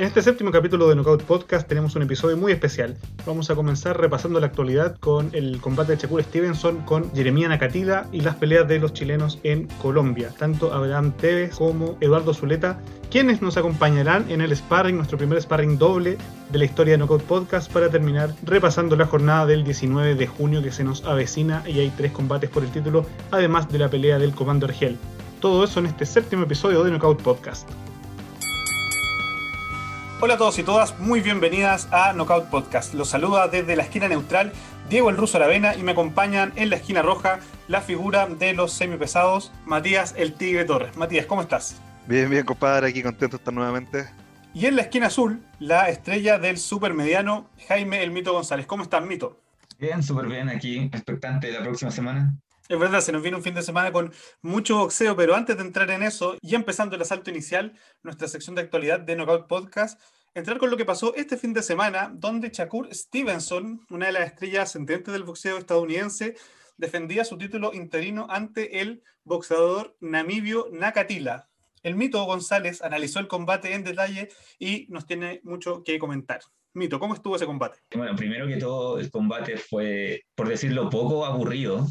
En este séptimo capítulo de Knockout Podcast tenemos un episodio muy especial. Vamos a comenzar repasando la actualidad con el combate de Shakur Stevenson con Jeremia Nakatila y las peleas de los chilenos en Colombia. Tanto Abraham Tevez como Eduardo Zuleta, quienes nos acompañarán en el sparring, nuestro primer sparring doble de la historia de Knockout Podcast para terminar repasando la jornada del 19 de junio que se nos avecina y hay tres combates por el título, además de la pelea del Comando Argel. Todo eso en este séptimo episodio de Knockout Podcast. Hola a todos y todas, muy bienvenidas a Knockout Podcast. Los saluda desde la esquina neutral Diego el Ruso Aravena y me acompañan en la esquina roja la figura de los semipesados, Matías el Tigre Torres. Matías, ¿cómo estás? Bien, bien, compadre, aquí contento de estar nuevamente. Y en la esquina azul, la estrella del supermediano, Jaime el Mito González. ¿Cómo estás, Mito? Bien, súper bien, aquí, expectante de la próxima semana. Es verdad, se nos viene un fin de semana con mucho boxeo, pero antes de entrar en eso y empezando el asalto inicial, nuestra sección de actualidad de Knockout Podcast, entrar con lo que pasó este fin de semana, donde Shakur Stevenson, una de las estrellas ascendentes del boxeo estadounidense, defendía su título interino ante el boxeador namibio Nakatila. El Mito González analizó el combate en detalle y nos tiene mucho que comentar. Mito, ¿cómo estuvo ese combate? Bueno, primero que todo, el combate fue, por decirlo poco, aburrido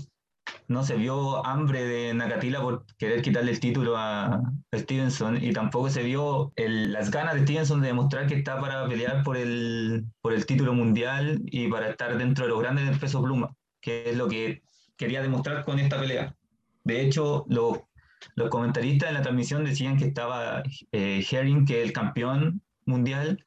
no se vio hambre de Nakatila por querer quitarle el título a Stevenson y tampoco se vio las ganas de Stevenson de demostrar que está para pelear por el, por el título mundial y para estar dentro de los grandes del peso pluma, que es lo que quería demostrar con esta pelea. De hecho, los, los comentaristas en la transmisión decían que estaba eh, Herring, que es el campeón mundial,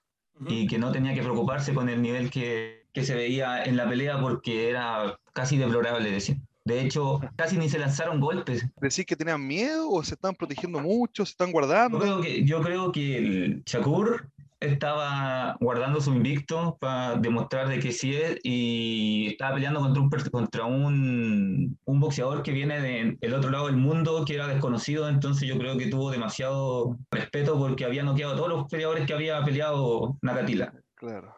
y que no tenía que preocuparse con el nivel que, que se veía en la pelea porque era casi deplorable, decían. De hecho, casi ni se lanzaron golpes. ¿Decís que tenían miedo o se están protegiendo mucho, se están guardando? Yo creo que, yo creo que el Shakur estaba guardando su invicto para demostrar de que sí es y estaba peleando contra un, contra un, un boxeador que viene del otro lado del mundo, que era desconocido, entonces yo creo que tuvo demasiado respeto porque había noqueado a todos los peleadores que había peleado Nakatila.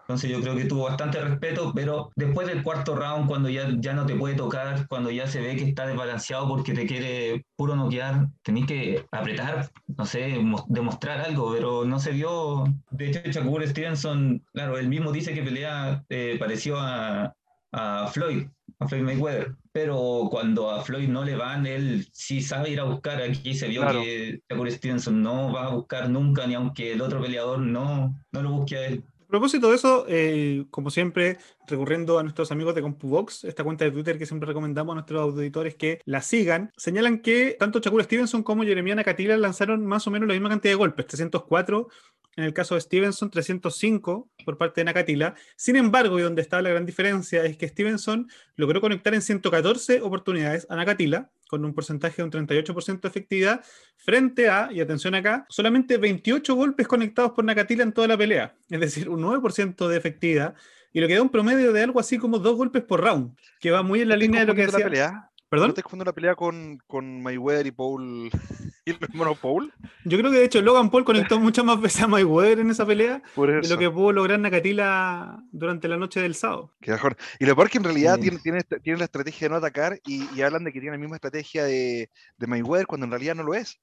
Entonces yo creo que tuvo bastante respeto, pero después del cuarto round, cuando ya, ya no te puede tocar, cuando ya se ve que está desbalanceado porque te quiere puro noquear, tenés que apretar, no sé, demostrar algo, pero no se vio. De hecho, Shakur Stevenson, claro, él mismo dice que pelea eh, pareció a, a Floyd, a Floyd Mayweather. Pero cuando a Floyd no le van, él sí sabe ir a buscar. Aquí se vio que Shakur Stevenson no va a buscar nunca, ni aunque el otro peleador no, no lo busque a él. A propósito de eso, eh, como siempre, recurriendo a nuestros amigos de CompuBox, esta cuenta de Twitter que siempre recomendamos a nuestros auditores que la sigan, señalan que tanto Shakur Stevenson como Jeremiah Nakatila lanzaron más o menos la misma cantidad de golpes, 304 en el caso de Stevenson, 305 por parte de Nakatila. Sin embargo, y donde está la gran diferencia es que Stevenson logró conectar en 114 oportunidades a Nakatila, con un porcentaje de un 38% de efectividad, frente a, y atención acá, solamente 28 golpes conectados por Nakatila en toda la pelea, es decir, un 9% de efectividad, y lo que da un promedio de algo así como dos golpes por round, que va muy en la línea de lo que decía. pelea? ¿Perdón? ¿No te confundiendo la pelea con, con Mayweather y Paul y el hermano Paul? Yo creo que de hecho Logan Paul conectó muchas más veces a Mayweather en esa pelea de lo que pudo lograr Nakatila durante la noche del sábado. Qué mejor. Y lo peor que en realidad tiene, tiene, la estrategia de no atacar y, hablan de que tiene la misma estrategia de, de Mayweather cuando en realidad no lo es.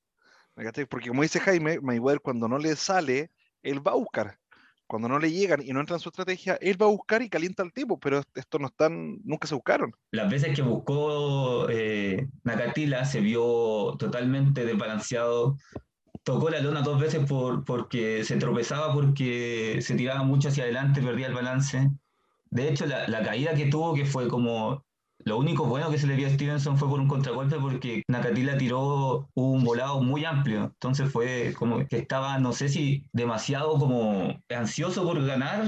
Porque como dice Jaime, Mayweather cuando no le sale, él va a buscar cuando no le llegan y no entran en su estrategia, él va a buscar y calienta al tipo, pero esto no están, nunca se buscaron. Las veces que buscó eh, Nakatila se vio totalmente desbalanceado. Tocó la lona dos veces por, porque se tropezaba, porque se tiraba mucho hacia adelante, perdía el balance. De hecho, la caída que tuvo, que fue como lo único bueno que se le vio a Stevenson fue por un contragolpe porque Nakatila tiró un volado muy amplio. Entonces fue como que estaba, no sé si demasiado como ansioso por ganar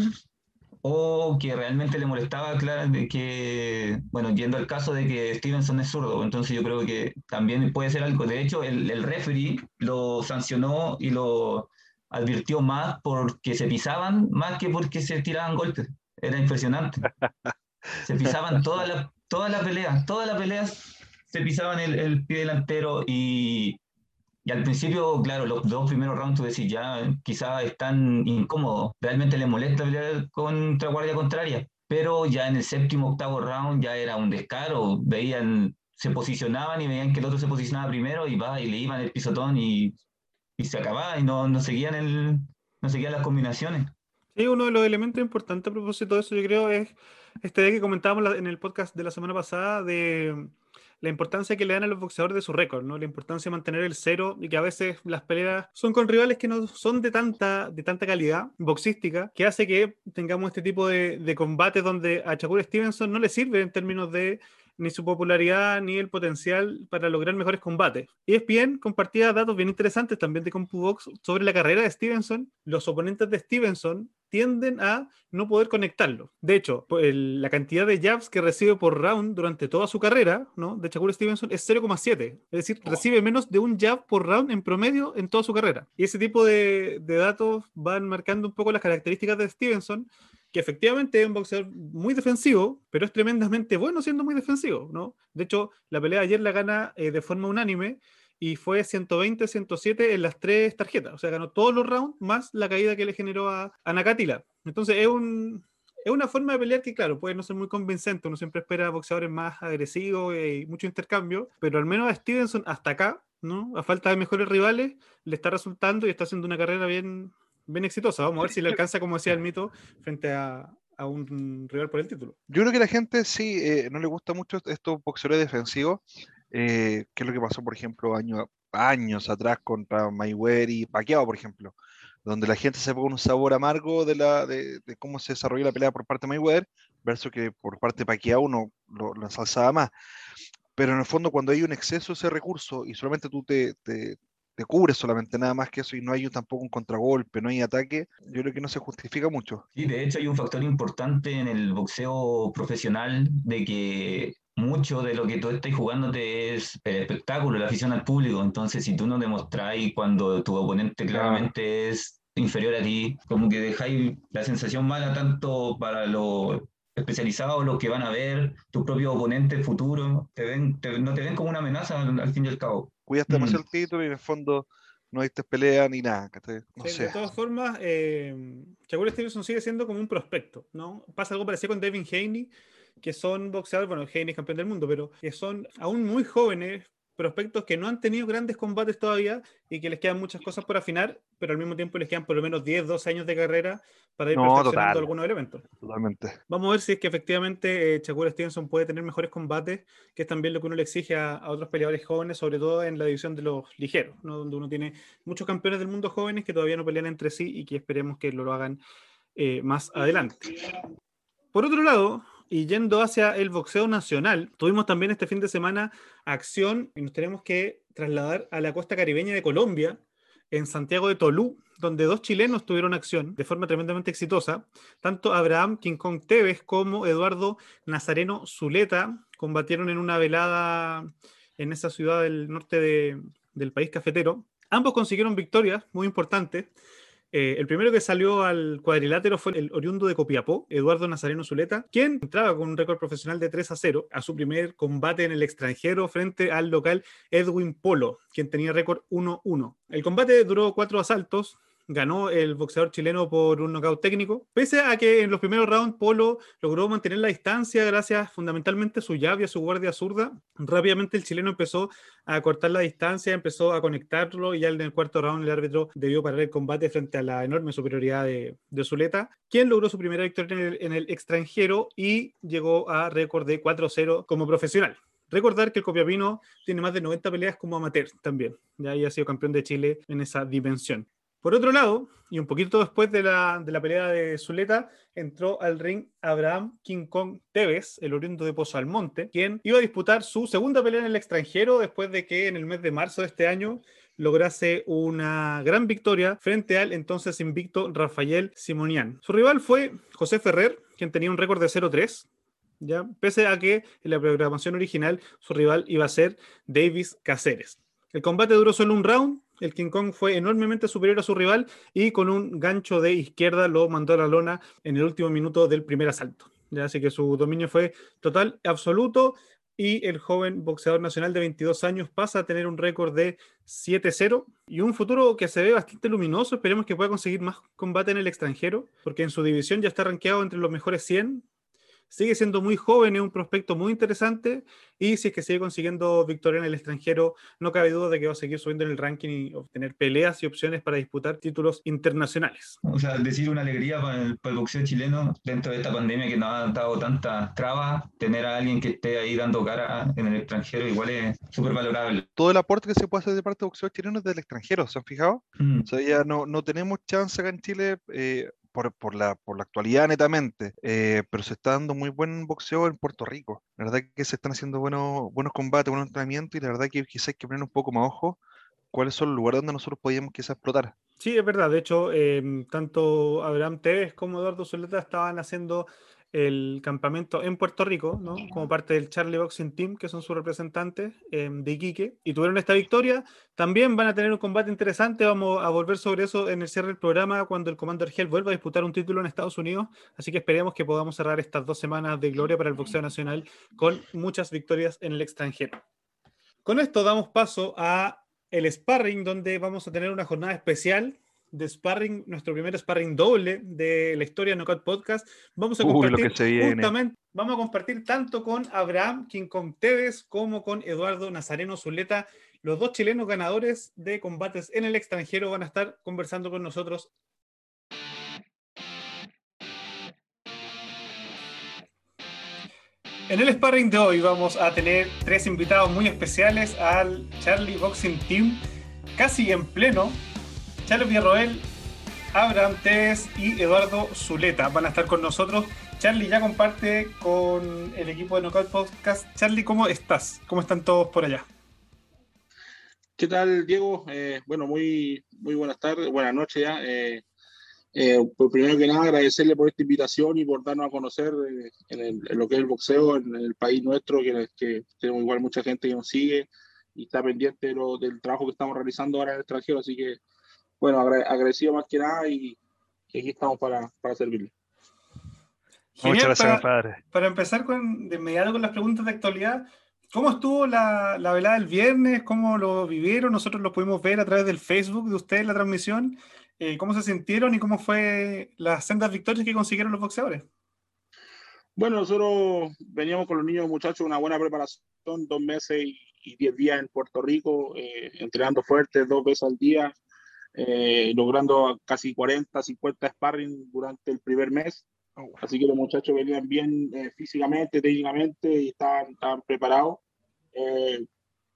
o que realmente le molestaba, claro, de que, bueno, yendo al caso de que Stevenson es zurdo, entonces yo creo que también puede ser algo. De hecho, el, el referee lo sancionó y lo advirtió más porque se pisaban, más que porque se tiraban golpes. Era impresionante. Se pisaban todas las toda la pelea, todas las peleas se pisaban el, el pie delantero y, y, al principio, claro, los dos primeros rounds tú decís, ya quizás están incómodos, realmente les molesta pelear contra guardia contraria, pero ya en el séptimo, octavo round ya era un descaro, veían, se posicionaban y veían que el otro se posicionaba primero y va y le iban el pisotón y, y se acababa y no, no seguían el, no seguía las combinaciones. Sí, uno de los elementos importantes a propósito de eso, yo creo, es este día que comentábamos en el podcast de la semana pasada de la importancia que le dan a los boxeadores de su récord, ¿no? La importancia de mantener el cero y que a veces las peleas son con rivales que no son de tanta, de tanta calidad boxística, que hace que tengamos este tipo de, de combates donde a Shakur Stevenson no le sirve en términos de ni su popularidad ni el potencial para lograr mejores combates. Y es bien compartía datos bien interesantes también de CompuBox sobre la carrera de Stevenson. Los oponentes de Stevenson tienden a no poder conectarlo. De hecho, la cantidad de jabs que recibe por round durante toda su carrera, ¿no? De Shakur Stevenson es 0,7. Es decir, oh. recibe menos de un jab por round en promedio en toda su carrera. Y ese tipo de, de datos van marcando un poco las características de Stevenson que efectivamente es un boxeador muy defensivo, pero es tremendamente bueno siendo muy defensivo, ¿no? De hecho, la pelea de ayer la gana eh, de forma unánime y fue 120-107 en las tres tarjetas, o sea, ganó todos los rounds más la caída que le generó a, a. Entonces, es un, es una forma de pelear que, claro, puede no ser muy convincente. Uno siempre espera boxeadores más agresivos y mucho intercambio, pero al menos a Stevenson hasta acá, ¿no? A falta de mejores rivales, le está resultando y está haciendo una carrera bien, bien exitosa. Vamos a ver si le alcanza, como decía el mito, frente a, a un rival por el título. Yo creo que a la gente sí eh, no le gusta mucho estos boxeadores defensivos, eh, que es lo que pasó, por ejemplo, año, años atrás contra Mayweather y Pacquiao, por ejemplo, donde la gente se pone un sabor amargo de, la, de, cómo se desarrolló la pelea por parte de Mayweather, versus que por parte de Pacquiao uno lo, lo ensalzaba más. Pero en el fondo, cuando hay un exceso de ese recurso y solamente tú te te cubre solamente nada más que eso y no hay tampoco un contragolpe, no hay ataque, yo creo que no se justifica mucho. Sí, de hecho hay un factor importante en el boxeo profesional de que mucho de lo que tú estás jugándote es el espectáculo, la afición al público, entonces si tú no demostráis cuando tu oponente claramente es inferior a ti, como que dejáis la sensación mala tanto para los especializados, los que van a ver, tu propio oponente futuro, te ven, no te ven como una amenaza al fin y al cabo cuidaste mm. el título y en el fondo no hay pelea ni nada. No De todas formas, eh, Shakur Stevenson sigue siendo como un prospecto, ¿no? Pasa algo parecido con Devin Haney, que son boxeadores, bueno, Haney es campeón del mundo, pero que son aún muy jóvenes, prospectos que no han tenido grandes combates todavía y que les quedan muchas cosas por afinar, pero al mismo tiempo les quedan por lo menos 10, 12 años de carrera para ir perfeccionando algunos elementos. Totalmente. Vamos a ver si es que efectivamente eh, Shakur Stevenson puede tener mejores combates, que es también lo que uno le exige a, otros peleadores jóvenes, sobre todo en la división de los ligeros, ¿no? donde uno tiene muchos campeones del mundo jóvenes que todavía no pelean entre sí y que esperemos que lo, hagan eh, más adelante. Por otro lado, y yendo hacia el boxeo nacional, tuvimos también este fin de semana acción y nos tenemos que trasladar a la costa caribeña de Colombia, en Santiago de Tolú, donde dos chilenos tuvieron acción de forma tremendamente exitosa. Tanto Abraham King Kong Tevez como Eduardo Nazareno Zuleta combatieron en una velada en esa ciudad del norte del país cafetero. Ambos consiguieron victorias muy importantes. Eh, el primero que salió al cuadrilátero fue el oriundo de Copiapó, Eduardo Nazareno Zuleta, quien entraba con un récord profesional de 3 a 0 a su primer combate en el extranjero frente al local Edwin Polo, quien tenía récord 1-1. El combate duró cuatro asaltos, ganó el boxeador chileno por un knockout técnico, pese a que en los primeros rounds Polo logró mantener la distancia gracias fundamentalmente a su llave y a su guardia zurda. Rápidamente el chileno empezó a cortar la distancia, empezó a conectarlo y ya en el cuarto round el árbitro debió parar el combate frente a la enorme superioridad de, de Zuleta, quien logró su primera victoria en el, en el extranjero y llegó a récord de 4-0 como profesional. Recordar que el Copiapino tiene más de 90 peleas como amateur también. Ya ha sido campeón de Chile en esa dimensión. Por otro lado, y un poquito después de la, de la pelea de Zuleta, entró al ring Abraham King Kong Tevez, el oriundo de Pozo Almonte, quien iba a disputar su segunda pelea en el extranjero después de que en el mes de marzo de este año lograse una gran victoria frente al entonces invicto Rafael Simonian. Su rival fue José Ferrer, quien tenía un récord de 0-3. ¿ya? Pese a que en la programación original su rival iba a ser Davis Caceres. El combate duró solo un round, el King Kong fue enormemente superior a su rival y con un gancho de izquierda lo mandó a la lona en el último minuto del primer asalto. ¿ya? Así que su dominio fue total, absoluto y el joven boxeador nacional de 22 años pasa a tener un récord de 7-0 y un futuro que se ve bastante luminoso. Esperemos que pueda conseguir más combate en el extranjero, porque en su división ya está rankeado entre los mejores 100 sigue siendo muy joven, es un prospecto muy interesante y si es que sigue consiguiendo victoria en el extranjero, no cabe duda de que va a seguir subiendo en el ranking y obtener peleas y opciones para disputar títulos internacionales. O sea, decir una alegría para el, boxeo chileno dentro de esta pandemia que nos ha dado tantas trabas, tener a alguien que esté ahí dando cara en el extranjero igual es súper valorable. Todo el aporte que se puede hacer de parte del boxeo chileno es del extranjero, ¿se han fijado? Mm. O sea, ya no, no tenemos chance acá en Chile. Eh, por, por, la, por la actualidad netamente, eh, pero se está dando muy buen boxeo en Puerto Rico. La verdad que se están haciendo buenos, buenos combates, buenos entrenamientos y la verdad que quizás hay que poner un poco más ojo cuáles son los lugares donde nosotros podíamos quizás explotar. Sí, es verdad. De hecho, em, tanto Abraham Tevez como Eduardo Zuleta estaban haciendo el campamento en Puerto Rico, ¿no? como parte del Charlie Boxing Team, que son sus representantes em, de Iquique, y tuvieron esta victoria. También van a tener un combate interesante, vamos a volver sobre eso en el cierre del programa cuando el Commander Hell vuelva a disputar un título en Estados Unidos, así que esperemos que podamos cerrar estas dos semanas de gloria para el boxeo nacional con muchas victorias en el extranjero. Con esto damos paso a el sparring, donde vamos a tener una jornada especial de sparring, nuestro primer sparring doble de la historia de Knockout Podcast. Vamos a compartir justamente, vamos a compartir tanto con Abraham King Kong Tevez como con Eduardo Nazareno Zuleta. Los dos chilenos ganadores de combates en el extranjero van a estar conversando con nosotros En el sparring de hoy vamos a tener tres invitados muy especiales al Charlie Boxing Team, casi en pleno, Charles Villarroel, Abraham Tess y Eduardo Zuleta van a estar con nosotros. Charlie ya comparte con el equipo de Knockout Podcast. Charlie, ¿cómo estás? ¿Cómo están todos por allá? ¿Qué tal, Diego? Eh, bueno, muy, muy buenas tardes, buenas noches ya. Eh, eh, pues primero que nada, agradecerle por esta invitación y por darnos a conocer en, lo que es el boxeo en el país nuestro, que, que, tenemos igual mucha gente que nos sigue y está pendiente del trabajo que estamos realizando ahora en el extranjero. Así que bueno, agradecido más que nada y, aquí estamos para, para servirle. Muchas gracias, para, Para empezar con, de inmediato con las preguntas de actualidad, ¿cómo estuvo la, la, velada del viernes? ¿Cómo lo vivieron? Nosotros lo pudimos ver a través del Facebook de ustedes, la transmisión. Eh, ¿Cómo se sintieron y cómo fue las sendas victorias que consiguieron los boxeadores? Bueno, nosotros veníamos con los niños muchachos una buena preparación, dos meses y, diez días en Puerto Rico, eh, entrenando fuerte dos veces al día, eh, logrando casi 40, 50 sparring durante el primer mes. Oh, Así que los muchachos venían bien eh, físicamente, técnicamente y estaban, estaban preparados. Eh,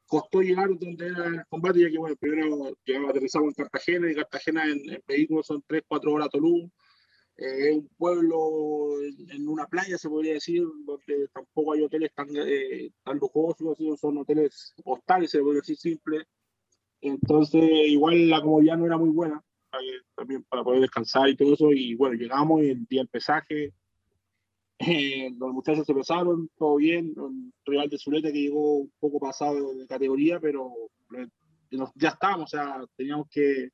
costó llegar donde era el combate, ya que bueno, primero aterrizamos en Cartagena y Cartagena en, en vehículos son 3, 4 horas a Tulum. es un pueblo en, una playa, se podría decir, donde tampoco hay hoteles tan, tan lujosos, son hoteles hostales, se podría decir simple. Entonces, igual la comodidad no era muy buena, también para poder descansar y todo eso. Y bueno, llegamos y el día del pesaje, eh, los muchachos se pesaron, todo bien. Un rival de Zuleta que llegó un poco pasado de categoría, pero eh, ya estábamos, o sea, teníamos que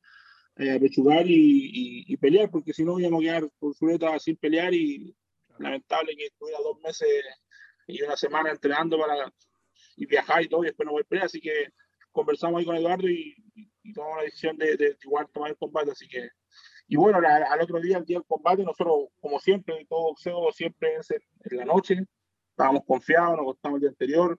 eh, pechugar y, y, pelear, porque si no íbamos a quedar con Zuleta sin pelear y lamentable que estuviera dos meses y una semana entrenando para y viajar y todo, y después no voy a pelear, así que conversamos ahí con Eduardo y, tomamos la decisión de, de, igual tomar el combate, así que y bueno, al otro día, el día del combate, nosotros, como siempre, todo boxeo siempre es en, la noche, estábamos confiados, nos acostamos el día anterior,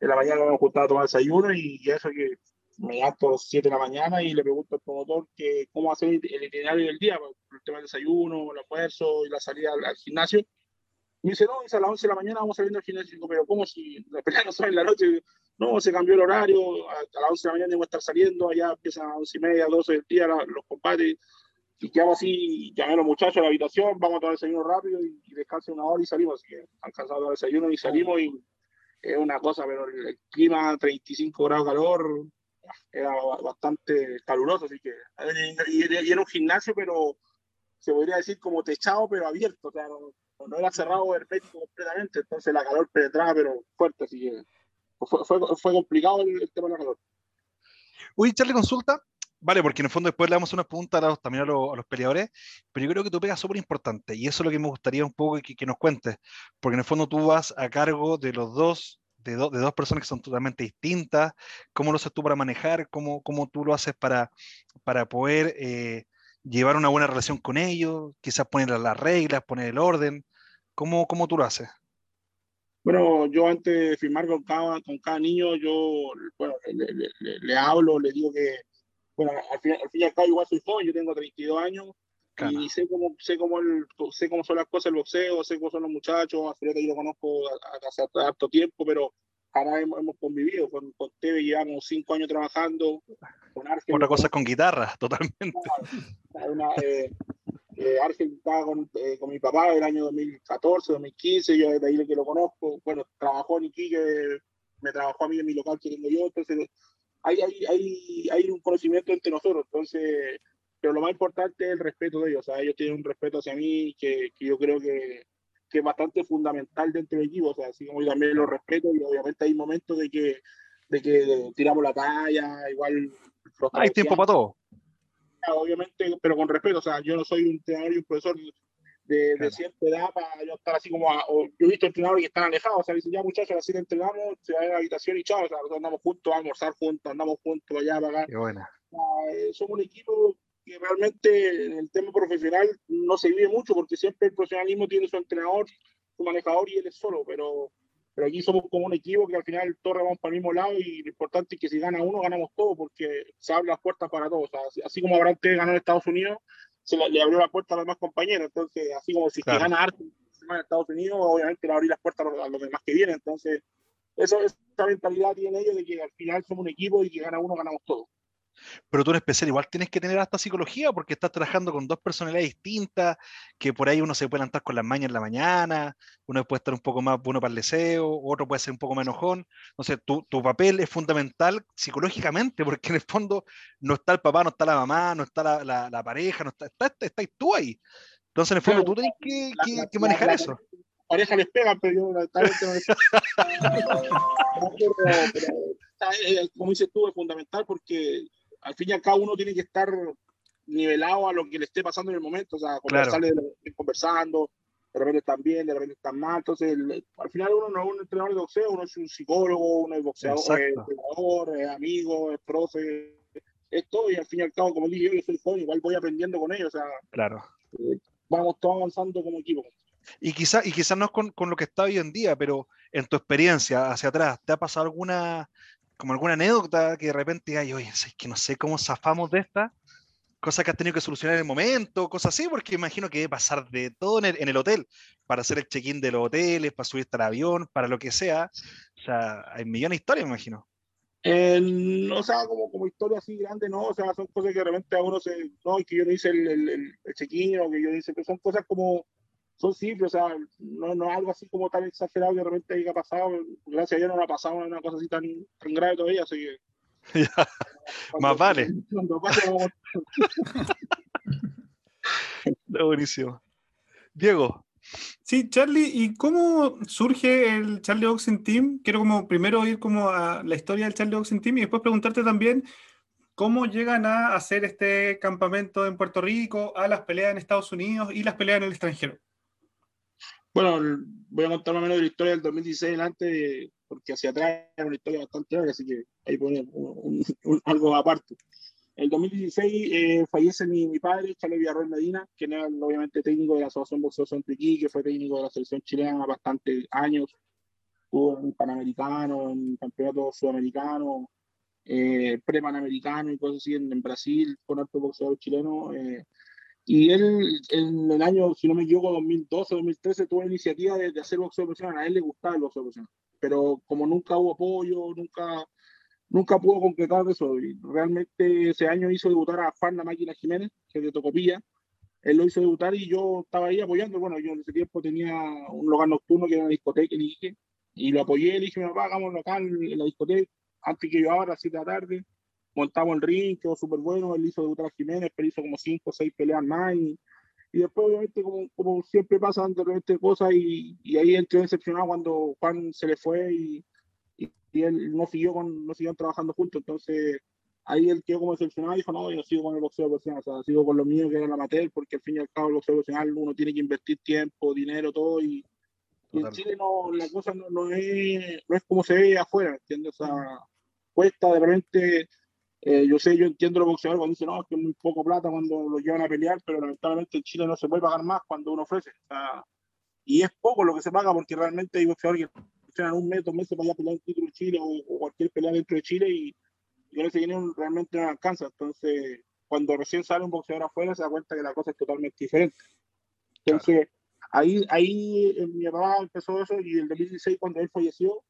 en la mañana nos gustaba tomar desayuno y, eso que me levanto a las 7 de la mañana y le pregunto al promotor que cómo hacer el itinerario del día, por el tema del desayuno, el almuerzo y la salida al, gimnasio. Y dice, no, dice a las 11 de la mañana vamos saliendo al gimnasio. pero ¿cómo si la pelea no sale en la noche? No, se cambió el horario, a, las 11 de la mañana debo estar saliendo, allá empiezan a las 11 y media, 12 del día los combates, y quedamos así, llamé a los muchachos a la habitación, vamos a tomar desayuno rápido y, y descansen una hora y salimos, así que han cansado el desayuno y salimos y es una cosa, pero el, clima, 35 grados de calor, era bastante caluroso, así que, y, era un gimnasio, pero se podría decir como techado, pero abierto, o sea, no, era cerrado hermético completamente, entonces la calor penetraba, pero fuerte, así que fue, fue, complicado el, tema del calor. Uy, Charlie, consulta. Vale, porque en el fondo después le damos una pregunta a los, también a los, a los, peleadores, pero yo creo que tú pegas súper importante y eso es lo que me gustaría un poco que, que, nos cuentes, porque en el fondo tú vas a cargo de los dos, de, do, de dos personas que son totalmente distintas, cómo lo haces tú para manejar, cómo, cómo tú lo haces para, para poder eh, llevar una buena relación con ellos, quizás poner las reglas, poner el orden, ¿Cómo, cómo tú lo haces? Bueno, yo antes de firmar con cada, con cada niño, yo bueno, le, hablo, le digo que, bueno, al fin, al fin y al cabo igual soy joven, yo tengo 32 años y sé cómo, sé, cómo el, sé cómo son las cosas el boxeo, sé cómo son los muchachos, a que yo lo conozco hace harto tiempo, pero jamás hemos, hemos convivido. Con, con Teve llevamos cinco años trabajando. Con Argel, Otra cosa con guitarra, totalmente. Una, eh, eh, Argel estaba con, eh, con, mi papá el año 2014, 2015, yo desde ahí que lo conozco. Bueno, trabajó en Iquique, me trabajó a mí en mi local que tengo yo, entonces hay, hay, hay, hay un conocimiento entre nosotros. Entonces, pero lo más importante es el respeto de ellos. O sea, ellos tienen un respeto hacia mí que, que yo creo que, que, es bastante fundamental dentro del equipo. O sea, así como yo también lo respeto y obviamente hay momentos de que, de que tiramos la talla, igual. Hay tiempo para todo. Obviamente, pero con respeto. O sea, yo no soy un entrenador y un profesor de, de cierta edad para yo estar así como. yo he visto entrenadores que están alejados. O sea, dicen, ya muchachos, así le entrenamos, se va a la habitación y chao. O sea, nosotros andamos juntos a almorzar juntos, andamos juntos allá para acá. Qué buena. Eh, somos un equipo que realmente en el tema profesional no se vive mucho porque siempre el profesionalismo tiene su entrenador, su manejador y él es solo, pero, pero aquí somos como un equipo que al final todos vamos para el mismo lado y lo importante es que si gana uno, ganamos todos porque se abren las puertas para todos. así, como Abrante ganó en Estados Unidos, se le, abrió la puerta a los demás compañeros, entonces así como si gana Arte en Estados Unidos, obviamente le abrir las puertas a los, demás que vienen, entonces esa, esa mentalidad tienen ellos de que al final somos un equipo y que gana uno, ganamos todos. Pero tú en especial igual tienes que tener hasta psicología porque estás trabajando con dos personalidades distintas, que por ahí uno se puede levantar con las mañas en la mañana, uno puede estar un poco más bueno para el deseo, otro puede ser un poco más enojón. Entonces, tu, tu papel es fundamental psicológicamente porque en el fondo no está el papá, no está la mamá, no está la, la, la pareja, no está, está, está, tú ahí. Entonces, en el fondo, tú tienes que, que, que manejar eso pareja les pega, pero yo no como dices tú, es fundamental porque al fin y al cabo uno tiene que estar nivelado a lo que le esté pasando en el momento, o sea, conversando, de repente están bien, de repente están mal, entonces al final uno no es un entrenador de boxeo, uno es un psicólogo, uno es boxeador, es entrenador, es amigo, es profe, es todo, y al fin y al cabo, como dije yo, yo soy joven, igual voy aprendiendo con ellos, o sea, claro. Eh, vamos todos avanzando como equipo. Y quizás y quizá no es con, con, lo que está hoy en día, pero en tu experiencia hacia atrás, ¿te ha pasado alguna como alguna anécdota que de repente ay, oye, es que no sé cómo zafamos de esta, cosas que has tenido que solucionar en el momento, cosas así, porque imagino que debe pasar de todo en el, hotel, para hacer el check-in de los hoteles, para subirte al avión, para lo que sea. O sea, hay millones de historias, me imagino. Eh, no, o sea, como, como historia así grande, no, o sea, son cosas que de repente a uno se, no, que yo no hice el, el, el check-in, o que yo hice, pero son cosas como, son simples, o sea, no, no es algo así como tan exagerado que de repente haya pasado. Gracias a Dios no ha pasado una cosa así tan, tan grave todavía, así que. Más vale. buenísimo. Diego. Sí, Charlie, ¿y cómo surge el Charlie Boxing Team? Quiero como primero ir como a la historia del Charlie Boxing Team y después preguntarte también cómo llegan a hacer este campamento en Puerto Rico, a las peleas en Estados Unidos y las peleas en el extranjero. Bueno, voy a contar más o menos la historia del 2016 adelante, porque hacia atrás es una historia bastante larga, así que ahí pone algo aparte. El 2016 eh, fallece mi, mi, padre, Charles Villarroel Medina, que era obviamente técnico de la Asociación Boxeo Santiquí, que fue técnico de la selección chilena bastantes años, estuvo en Panamericano, en Campeonato Sudamericano, eh, pre-Panamericano y cosas así en, en Brasil, con alto boxeador chileno. Eh, y él, en el año, si no me equivoco, 2012, 2013, tuvo la iniciativa de, hacer boxeo profesional. A él le gustaba el boxeo profesional. Pero como nunca hubo apoyo, nunca, nunca pudo concretar eso. Y realmente ese año hizo debutar a Juan La Máquina Jiménez, que de Tocopilla. Él lo hizo debutar y yo estaba ahí apoyando. Bueno, yo en ese tiempo tenía un lugar nocturno que era una discoteca en Iquique. Y lo apoyé, le dije, papá, hagamos local en la discoteca, antes que yo ahora, a 7 de la tarde montamos el ring, quedó súper bueno, él hizo debutar a Jiménez, pero hizo como cinco o seis peleas más y, y después obviamente como, como, siempre pasan de repente cosas y, y ahí quedó decepcionado cuando Juan se le fue y, y, él no siguió, con, no siguieron trabajando juntos, entonces ahí él quedó como decepcionado y dijo, no, yo sigo con el boxeo profesional, o sea, sigo con lo mío que era la amateur, porque al fin y al cabo el boxeo profesional uno tiene que invertir tiempo, dinero, todo y, en Chile no, la cosa no, no, es, no es como se ve afuera, ¿entiendes? O sea, cuesta de repente eh, yo sé, yo entiendo los boxeadores cuando dicen, no, que es muy poco plata cuando los llevan a pelear, pero lamentablemente en Chile no se puede pagar más cuando uno ofrece. O sea, y es poco lo que se paga porque realmente hay boxeadores que entrenan un mes, dos meses para ir a pelear un título en Chile o, cualquier pelea dentro de Chile y, y ese dinero realmente no alcanza. Entonces, cuando recién sale un boxeador afuera, se da cuenta que la cosa es totalmente diferente. Entonces, ahí, ahí eh, mi papá empezó eso y en el 2016, cuando él falleció,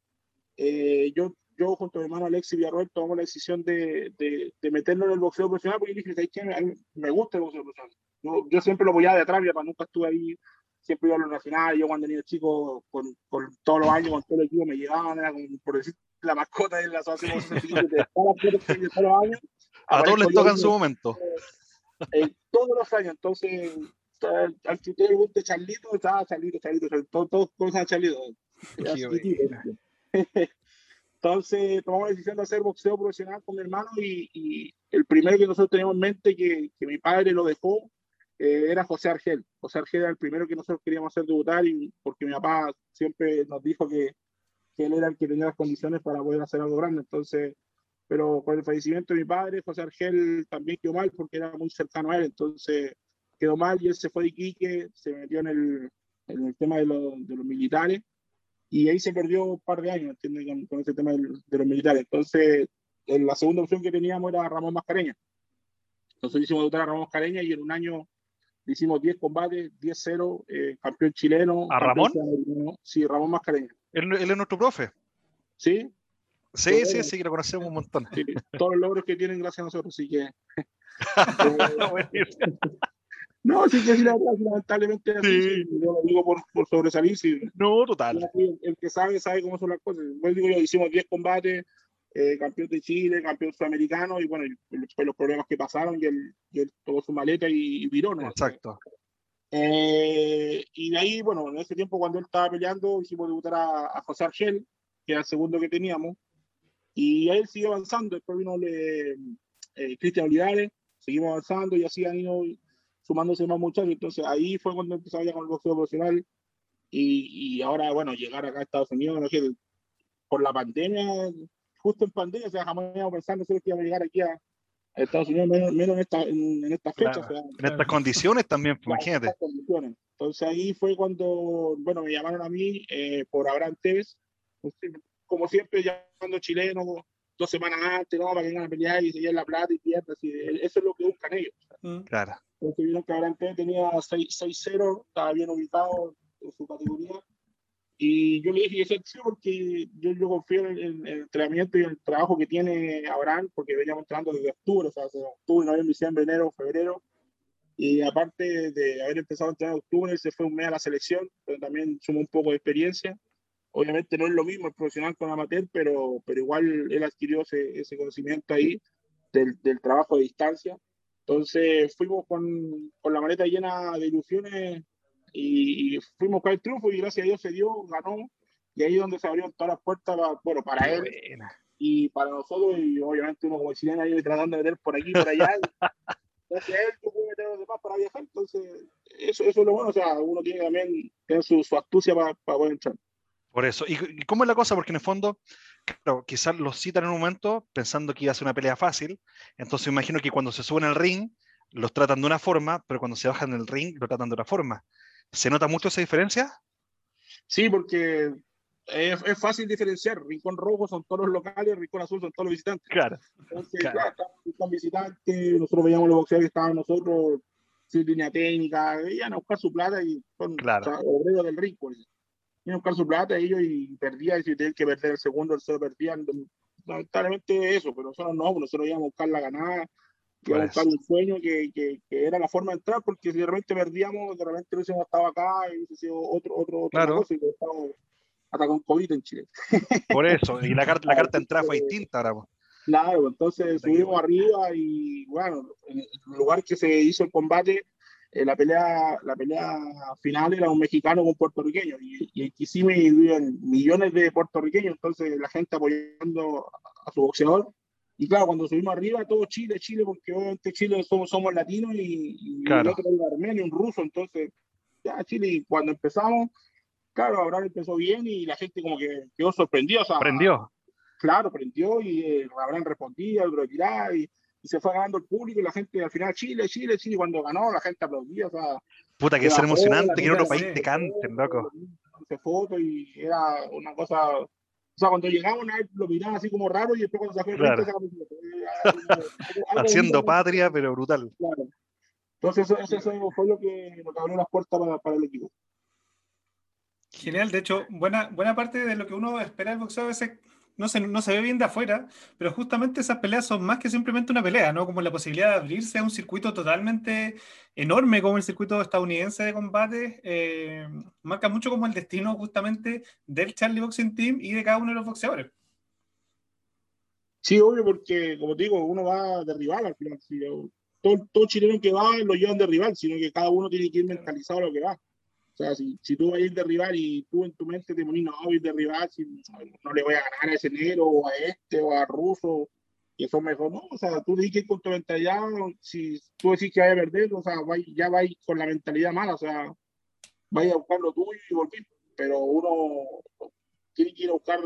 eh, yo, yo junto a mi hermano Alexis Villarroel tomamos la decisión de, de, de, meternos en el boxeo profesional porque dije, A mí me gusta el boxeo profesional. Yo, yo siempre lo apoyaba de atrás, mi papá nunca estuve ahí siempre iba a los nacionales, yo cuando tenía chico, con, con, todos los años, con todo el equipo, me llevaban, era como, por decir, la mascota de la asociación de todos los años. A todos les toca en su momento. Eh, todos los años, entonces, al que usted le guste Charlito, estaba Charlito, Charlito, Charlito, todos todo, todo Charlito. Entonces tomamos la decisión de hacer boxeo profesional con mi hermano y, y el primero que nosotros teníamos en mente que, que mi padre lo dejó eh, era José Argel. José Argel era el primero que nosotros queríamos hacer debutar y porque mi papá siempre nos dijo que, que, él era el que tenía las condiciones para poder hacer algo grande. Entonces, pero con el fallecimiento de mi padre, José Argel también quedó mal porque era muy cercano a él. Entonces, quedó mal y él se fue de Iquique, se metió en el, en el tema de, lo, de, los militares y ahí se perdió un par de años, ¿entiendes? Con, con ese tema de los militares. Entonces, la segunda opción que teníamos era Ramón Mascareña. Entonces hicimos debutar a Ramón Mascareña y en un año hicimos 10 combates, 10-0, eh, campeón chileno. ¿A Ramón? Sí, Ramón Mascareña. ¿Él, él es nuestro profe? Sí. Sí, sí, sí, que lo conocemos un montón. Sí, todos los logros que tienen gracias a nosotros, así que... no, sí que sí, lamentablemente así, sí. Sí, yo lo digo por, por sobresalir. Sí. No, total. El, el, que sabe, sabe cómo son las cosas. Yo digo, yo hicimos 10 combates, eh, campeón de Chile, campeón sudamericano, y bueno, después los problemas que pasaron, y él, y él tomó su maleta y, y viró, ¿no? Exacto. Eh, y de ahí, bueno, en ese tiempo cuando él estaba peleando, hicimos debutar a, a José Argel, que era el segundo que teníamos, y él sigue avanzando, después vino eh, Cristian Olivares, seguimos avanzando y así han ido sumándose más muchachos, entonces ahí fue cuando empezaba ya con el boxeo profesional, y, y ahora, bueno, llegar acá a Estados Unidos, no sé, por la pandemia, justo en pandemia, o sea, jamás íbamos pensando que íbamos a llegar aquí a, Estados Unidos, menos, menos en, esta, en, en esta fecha. Claro. O sea, en estas condiciones también, pues, imagínate. Condiciones. Entonces ahí fue cuando, bueno, me llamaron a mí eh, por Abraham Tevez, como siempre, llamando chilenos dos semanas antes, ¿no? Para que vengan a pelear y se lleven la plata y pierdan. Eso es lo que buscan ellos. Mm. Claro. Entonces vieron que Abraham Tevez tenía 6-0, estaba bien ubicado en su categoría. Y yo le dije, es sí, porque yo, yo confío en en el, entrenamiento y en el trabajo que tiene Abraham, porque veníamos entrenando desde octubre, o sea, desde octubre, noviembre, diciembre, enero, febrero. Y aparte de haber empezado a entrenar en octubre, se fue un mes a la selección, pero también sumó un poco de experiencia. Obviamente no es lo mismo el profesional con amateur, pero, pero igual él adquirió ese, ese conocimiento ahí del, del, trabajo de distancia. Entonces fuimos con, con la maleta llena de ilusiones y, fuimos con el triunfo y gracias a Dios se dio, ganó, y ahí es donde se abrieron todas las puertas, para, bueno, para él buena. y para nosotros, y obviamente uno como chileno ahí tratando de meter por aquí, por allá, gracias a él yo pude meter a los demás para viajar, entonces eso, eso es lo bueno, o sea, uno tiene también tener su, su astucia para, para poder entrar. Por eso, ¿Y, ¿y cómo es la cosa? Porque en el fondo, claro, quizás los citan en un momento pensando que iba a ser una pelea fácil, entonces imagino que cuando se suben al ring, los tratan de una forma, pero cuando se bajan del ring, lo tratan de otra forma. ¿Se nota mucho esa diferencia? Sí, porque es, es, fácil diferenciar. Rincón rojo son todos los locales, Rincón azul son todos los visitantes. Claro. Entonces, claro. claro están visitantes, nosotros veíamos los boxeadores que estaban nosotros sin línea técnica, iban a buscar su plata y son claro. o sea, obreros del rincón. A buscar su plata ellos y perdían, y si tenían que perder el segundo, el cero perdían. Lamentablemente eso, pero nosotros no, nosotros íbamos a buscar la ganada y a buscar un sueño que, que, que, era la forma de entrar, porque si de repente perdíamos, de repente hubiésemos estado acá y hubiese sido otro, otro, claro. cosa y estado hasta con COVID en Chile. Por eso, y la carta, la carta de entrada fue distinta ahora. Claro, entonces subimos arriba y bueno, en el lugar que se hizo el combate, eh, la pelea la pelea final era un mexicano con un puertorriqueño y, y en Kissimmee vivían millones de puertorriqueños, entonces la gente apoyando a su boxeador y claro, cuando subimos arriba, todo Chile, Chile, porque obviamente Chile somos, somos latinos y, y claro. el otro era armenio, un ruso, entonces ya Chile, y cuando empezamos, claro, Abraham empezó bien y la gente como que quedó sorprendida. O sea, prendió. Claro, prendió y eh, Abraham respondía, el tiraba y, y, se fue ganando el público y la gente al final Chile, Chile, Chile, cuando ganó la gente aplaudía, o sea, Puta, que es emocionante que en otro país te canten, loco. Se foto y era una cosa. O sea, cuando llegamos, lo miraban así como raro y después cuando se fue claro. Haciendo patria, pero brutal. Claro. Entonces, eso, eso, fue lo que, que abrió las puertas para, para el equipo. Genial, de hecho, buena, buena parte de lo que uno espera del boxeo a veces no se, no se ve bien de afuera, pero justamente esas peleas son más que simplemente una pelea, ¿no? Como la posibilidad de abrirse a un circuito totalmente enorme como el circuito estadounidense de combate, eh, marca mucho como el destino justamente del Charlie Boxing Team y de cada uno de los boxeadores. Sí, obvio, porque como te digo, uno va de rival al final. todo, todo chileno que va lo llevan de rival, sino que cada uno tiene que ir mentalizado a lo que va. Sea, si, si tú vas a ir de rival y tú en tu mente te pones, no, voy de rival, si no, le voy a ganar a ese negro o a este o a ruso, y eso mejor, no, o sea, tú dices que con tu mentalidad, si tú decís que vaya a perder, o sea, ya va con la mentalidad mala, o sea, vaya a buscar lo tuyo y volver, pero uno tiene que ir a buscar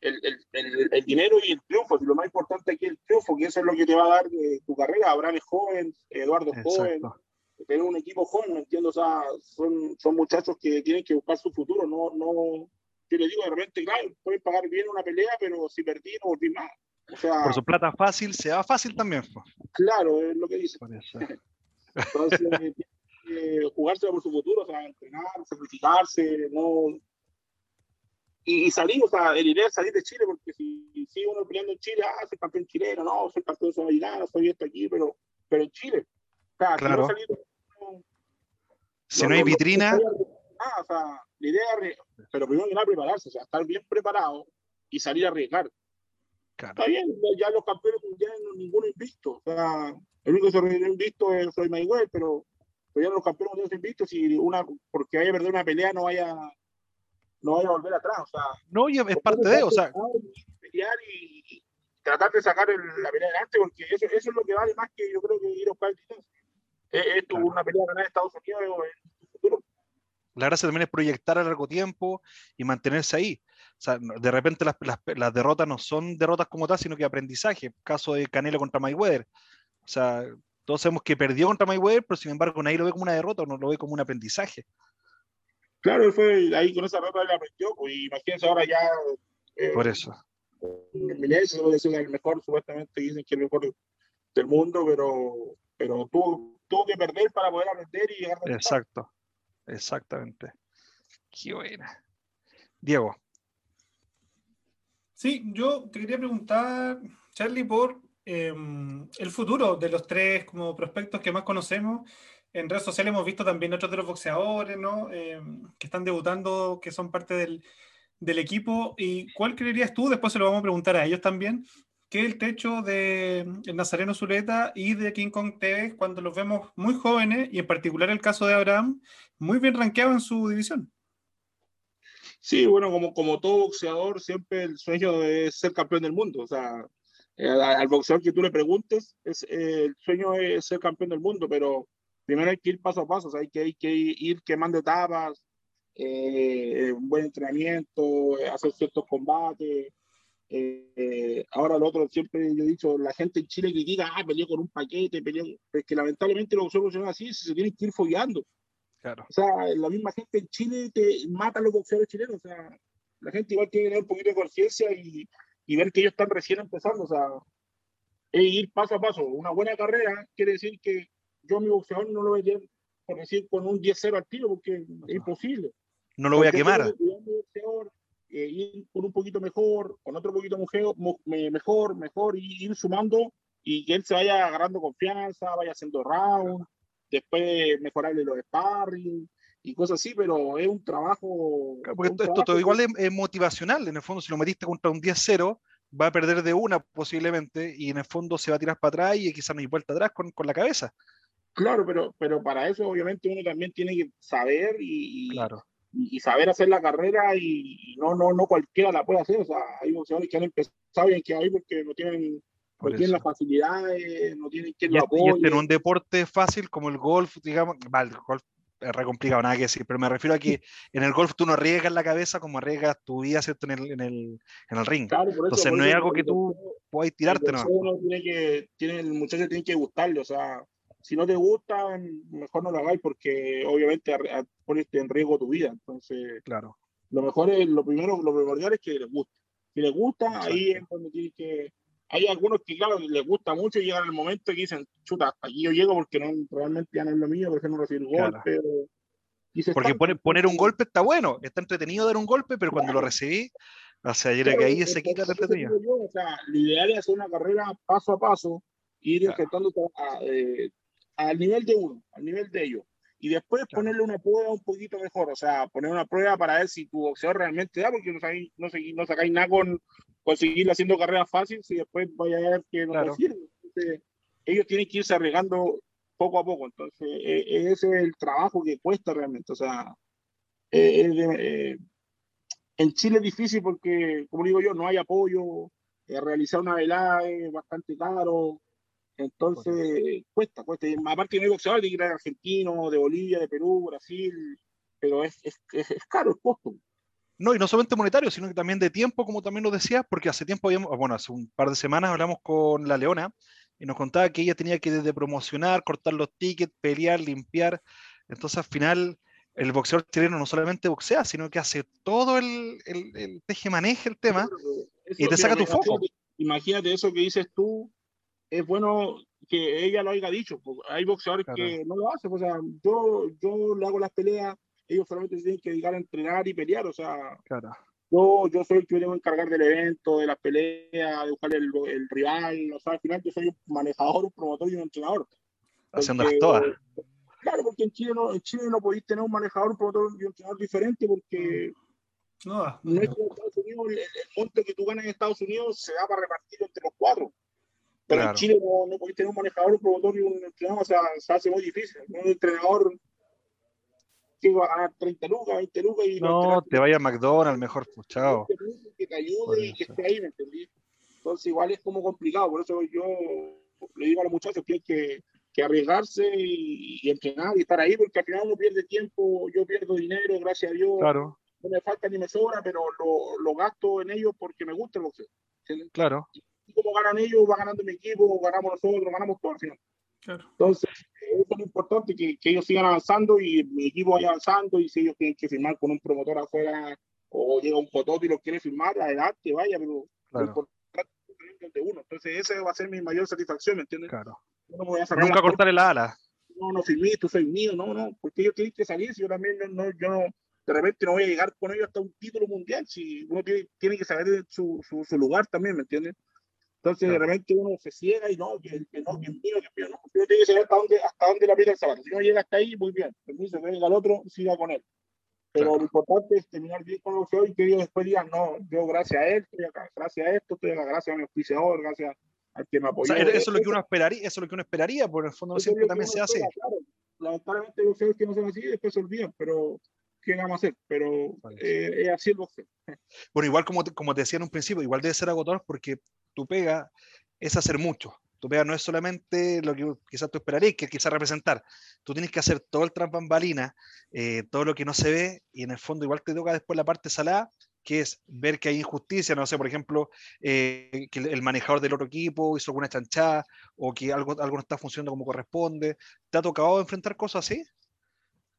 el, el, el, dinero y el triunfo, y lo más importante aquí es el triunfo, que eso es lo que te va a dar de tu carrera, Abraham es joven, Eduardo es joven, tener un equipo joven, entiendo? O sea, son, son muchachos que tienen que buscar su futuro, no, no, yo le digo de repente, claro, pueden pagar bien una pelea, pero si perdí, no volví más. O sea, por su plata fácil, se va fácil también. Claro, es lo que dice. Entonces, que jugarse por su futuro, o sea, entrenar, sacrificarse, no. Y, salir, o sea, el idea es salir de Chile, porque si sigue uno peleando en Chile, ah, soy campeón chileno, no, soy campeón sudamericano, soy esto aquí, pero, pero en Chile. O sea, claro. salir si no, hay vitrina. Ah, o sea, la idea es, pero primero que nada prepararse, o sea, estar bien preparado y salir a arriesgar. Está bien, ya los campeones mundiales no ninguno invicto. O sea, el único que se invicto es soy Mayweather, pero, pero ya los campeones mundiales invictos, si una, porque vaya a perder una pelea, no vaya, no vaya a volver atrás. O sea, no, es parte de, o sea. Pelear y, tratar de sacar la pelea adelante, porque eso, eso es lo que vale más que yo creo que ir a buscar el es, una pelea ganar Estados Unidos en el futuro. La gracia también es proyectar a largo tiempo y mantenerse ahí. O sea, de repente las, las, las, derrotas no son derrotas como tal, sino que aprendizaje. Caso de Canelo contra Mayweather. O sea, todos sabemos que perdió contra Mayweather, pero sin embargo nadie lo ve como una derrota, no lo ve como un aprendizaje. Claro, él fue ahí con esa derrota él aprendió, pues imagínense ahora ya. Eh, Por eso. Miles es el mejor, supuestamente dicen que es el mejor del mundo, pero, pero tuvo, tuvo que perder para poder aprender y llegar a Exacto, exactamente. Qué buena. Diego. Sí, yo te quería preguntar, Charlie, por em, el futuro de los tres como prospectos que más conocemos. En redes sociales hemos visto también otros de los boxeadores, ¿no? Em, que están debutando, que son parte del, del equipo. ¿Y cuál creerías tú? Después se lo vamos a preguntar a ellos también que el techo de el Nazareno Zuleta y de King Kong TV cuando los vemos muy jóvenes y en particular el caso de Abraham, muy bien rankeado en su división. Sí, bueno, como, como todo boxeador, siempre el sueño es ser campeón del mundo. O sea, eh, al boxeador que tú le preguntes, es, eh, el sueño es ser campeón del mundo, pero primero hay que ir paso a paso, hay, que, hay que ir quemando etapas, eh, un buen entrenamiento, hacer ciertos combates, eh, ahora lo otro, siempre yo he dicho, la gente en Chile critica, ah, peleó con un paquete, peleó, es que lamentablemente los boxeadores funcionan así, se tienen que ir follando. Claro. O sea, la misma gente en Chile te mata a los boxeadores chilenos, o sea, la gente igual tiene que tener un poquito de conciencia y, y, ver que ellos están recién empezando, o sea, es ir paso a paso. Una buena carrera quiere decir que yo mi boxeador no lo voy a por decir, con un 10-0 al tiro, porque es imposible. No lo voy a quemar. Eh, ir con un poquito mejor, con otro poquito mejor, mejor, mejor, y ir sumando y que él se vaya agarrando confianza, vaya haciendo round, después mejorarle los sparring y cosas así, pero es un trabajo. porque esto, todo igual es, motivacional, en el fondo, si lo metiste contra un 10-0, va a perder de una posiblemente, y en el fondo se va a tirar para atrás y quizás no hay vuelta atrás con, con la cabeza. Claro, pero, pero para eso obviamente uno también tiene que saber y, claro y, saber hacer la carrera y no, no, no cualquiera la puede hacer. O sea, hay boxeadores que han empezado y han quedado ahí porque no tienen, no tienen las facilidades, no tienen quien lo apoye. Y en un deporte fácil como el golf, digamos, vale, el golf es re complicado, nada que decir, pero me refiero a que en el golf tú no arriesgas la cabeza como arriesgas tu vida, ¿cierto? En el, en el, en el ring. Entonces no es algo que tú puedas tirarte, ¿no? Tiene que, tiene, el muchacho tiene que gustarle, o sea, si no te gusta, mejor no lo hagáis porque obviamente pones en riesgo tu vida. Entonces, claro. lo mejor es, lo primero, lo primordial es que les guste. Si les gusta, ahí es donde tienes que... Hay algunos que, claro, les gusta mucho y llegan el momento que dicen, chuta, aquí yo llego porque no, realmente ya no es lo mío, porque no recibir golpe. Porque poner, un golpe está bueno, está entretenido dar un golpe, pero cuando lo recibí, o sea, yo que ahí se quita la entretenido. O sea, lo ideal es hacer una carrera paso a paso, ir claro. eh, al nivel de uno, al nivel de ellos. Y después ponerle una prueba un poquito mejor, o sea, poner una prueba para ver si tu boxeador realmente da, porque no, sabéis, no, no sacáis nada con conseguir haciendo carreras fáciles y después vaya a ver que no claro. Entonces, ellos tienen que irse arreglando poco a poco. Entonces, e, e, ese es el trabajo que cuesta realmente. O sea, e, en Chile es difícil porque, como digo yo, no hay apoyo. Eh, realizar una velada es bastante caro. Entonces, cuesta, cuesta. aparte, no hay boxeadores de argentino, de Bolivia, de Perú, Brasil, pero es, es, es, caro el costo. No, y no solamente monetario, sino que también de tiempo, como también lo decías, porque hace tiempo habíamos, bueno, hace un par de semanas hablamos con la Leona y nos contaba que ella tenía que desde promocionar, cortar los tickets, pelear, limpiar. Entonces, al final, el boxeador chileno no solamente boxea, sino que hace todo el, el, el teje maneje el tema y te saca tu foco. Imagínate eso que dices tú, es bueno que ella lo haya dicho. Hay boxeadores que no lo hacen. O sea, yo, yo le hago las peleas, ellos solamente se tienen que dedicar a entrenar y pelear. O sea, yo, yo soy el que me tengo que encargar del evento, de las peleas, de buscar el, el, rival. O sea, al final yo soy un manejador, un promotor y un entrenador. Haciéndolas todas. Claro, porque en Chile no, en Chile no podéis tener un manejador, un promotor y un entrenador diferente porque no, no es como Estados Unidos, el, el, monte que tú ganas en Estados Unidos se da para repartir entre los cuatro. Pero en Chile no, no podéis tener un manejador, un promotor y un entrenador, o sea, se hace muy difícil. Un entrenador que va a ganar 30 lucas, 20 lucas y no, te vaya a McDonald's, mejor, pues chao. Que te ayude y que esté ahí, ¿me entendí? Entonces, igual es como complicado, por eso yo le digo a los muchachos que hay que, que arriesgarse y, y, entrenar y estar ahí, porque al final uno pierde tiempo, yo pierdo dinero, gracias a Dios. Claro. No me falta ni me sobra, pero lo, lo gasto en ellos porque me gusta el boxeo. Claro como ganan ellos, va ganando mi equipo, ganamos nosotros, ganamos todo al final. Claro. Entonces, eso es lo importante, que, que, ellos sigan avanzando y mi equipo vaya avanzando y si ellos tienen que firmar con un promotor afuera o llega un fotógrafo y lo quiere firmar, adelante, vaya, pero claro. de uno. Entonces, esa va a ser mi mayor satisfacción, ¿me entiendes? Claro. No Nunca cortar el ala. No, no firmé, tú soy mío, no, no, porque ellos tienen que salir, si yo también no, no, yo no, de repente no voy a llegar con ellos hasta un título mundial, si uno tiene, tiene que saber su, su, su lugar también, ¿me entiendes? Entonces, de repente uno se ciega y no, que, que no, que mío, que mío, no. Uno tiene que saber hasta dónde, hasta dónde le aprieta el zapato. Si no llega hasta ahí, muy bien. Permiso, que venga al otro, siga con él. Pero claro. lo importante es terminar bien con lo que hoy que ellos después digan, no, yo gracias a él estoy acá, gracias a esto estoy acá, gracias a mi auspiciador, gracias al que me apoyó. O sea, eso es lo que uno esperaría, eso es lo que uno esperaría, por el fondo siempre también se hace. Claro. Lamentablemente los que no son así después se olvidan, pero qué vamos a hacer, pero eh, es así el boxeo. Bueno, igual como te, como te decía en un principio, igual debe ser agotador porque tu pega es hacer mucho. Tu pega no es solamente lo que quizás tú esperarías, que quizás representar. Tú tienes que hacer todo el trampambalina, eh, todo lo que no se ve, y en el fondo igual te toca después la parte salada, que es ver que hay injusticia, no sé, por ejemplo, eh, que el manejador del otro equipo hizo alguna chanchada, o que algo, algo no está funcionando como corresponde. ¿Te ha tocado enfrentar cosas así?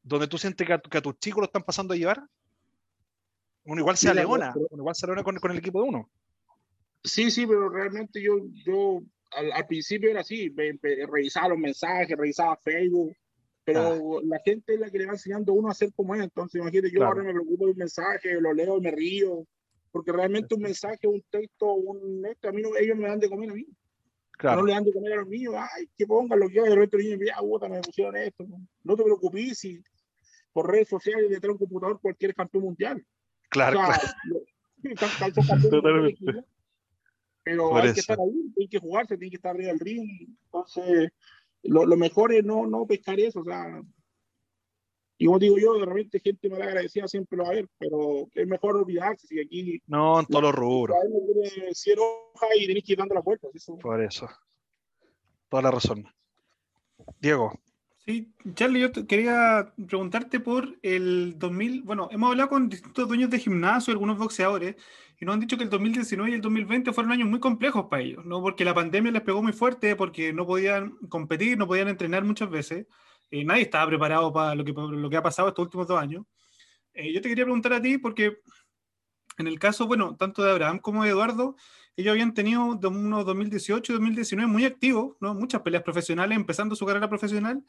Donde tú sientes que a, que a tus chicos lo están pasando a llevar. Uno igual se alegona, uno igual se alegona con, con el equipo de uno. Sí, sí, pero realmente yo, yo al, al principio era así, me, me, revisaba los mensajes, revisaba Facebook, pero ah. la gente es la que le va enseñando a uno a hacer como es. Entonces, imagínate, yo claro. ahora me preocupo de un mensaje, lo leo me río, porque realmente un mensaje, un texto, un esto, a mí no, ellos me dan de comer a mí. Claro. No le dan de comer a los niños, ay, que pongan lo que hay, de repente niños, ya, puta, me pusieron esto. No te preocupes si por redes sociales detrás de un computador cualquier campeón mundial. Claro, o sea, claro. Lo, Totalmente pero Por hay eso. que estar ahí, hay que jugarse, tiene que estar arriba del ring. Entonces, lo, lo, mejor es no, no pescar eso, o sea, y como digo yo, de repente gente mal agradecida siempre lo va a ver, pero es mejor olvidarse si aquí... No, en todos los rubros. Enoja y tenés que ir dando las vueltas. Eso. Por eso. Toda la razón. Diego, Sí, Charlie, yo quería preguntarte por el 2000. Bueno, hemos hablado con distintos dueños de gimnasio, algunos boxeadores, y nos han dicho que el 2019 y el 2020 fueron años muy complejos para ellos, ¿no? Porque la pandemia les pegó muy fuerte, porque no podían competir, no podían entrenar muchas veces. y nadie estaba preparado para lo que, lo que ha pasado estos últimos dos años. Eh, yo te quería preguntar a ti, porque en el caso, bueno, tanto de Abraham como de Eduardo, ellos habían tenido unos 2018 y 2019 muy activos, ¿no? muchas peleas profesionales, empezando su carrera profesional.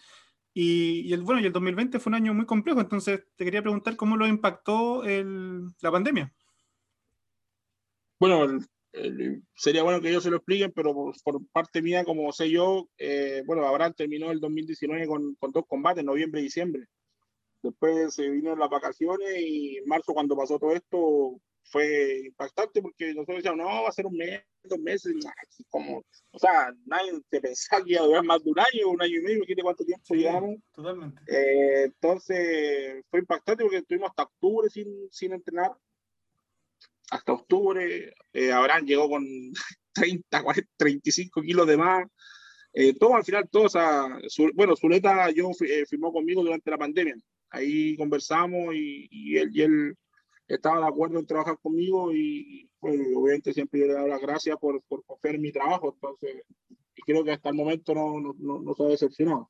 Y, el, bueno, y el 2020 fue un año muy complejo, entonces te quería preguntar cómo lo impactó el, la pandemia. Bueno, sería bueno que ellos se lo expliquen, pero por, parte mía, como sé yo, eh, bueno, Abraham terminó el 2019 con, con dos combates, noviembre y diciembre. Después se vino las vacaciones y en marzo, cuando pasó todo esto, fue impactante porque nosotros decíamos, no, va a ser un mes, dos meses, como, o sea, nadie se pensaba que iba a durar más de un año, un año y medio, ¿quién cuánto tiempo llevamos? Totalmente. Eh, entonces, fue impactante porque estuvimos hasta octubre sin, sin entrenar, hasta octubre, eh, Abraham llegó con 30, 40, 35 kilos de más, eh, todo al final, todo, o sea, bueno, Zuleta yo eh, firmó conmigo durante la pandemia, ahí conversamos y, y él, y él estaba de acuerdo en trabajar conmigo y pues, obviamente siempre yo le doy las gracias por, por confiar mi trabajo, entonces, y creo que hasta el momento no, no, no, se ha decepcionado.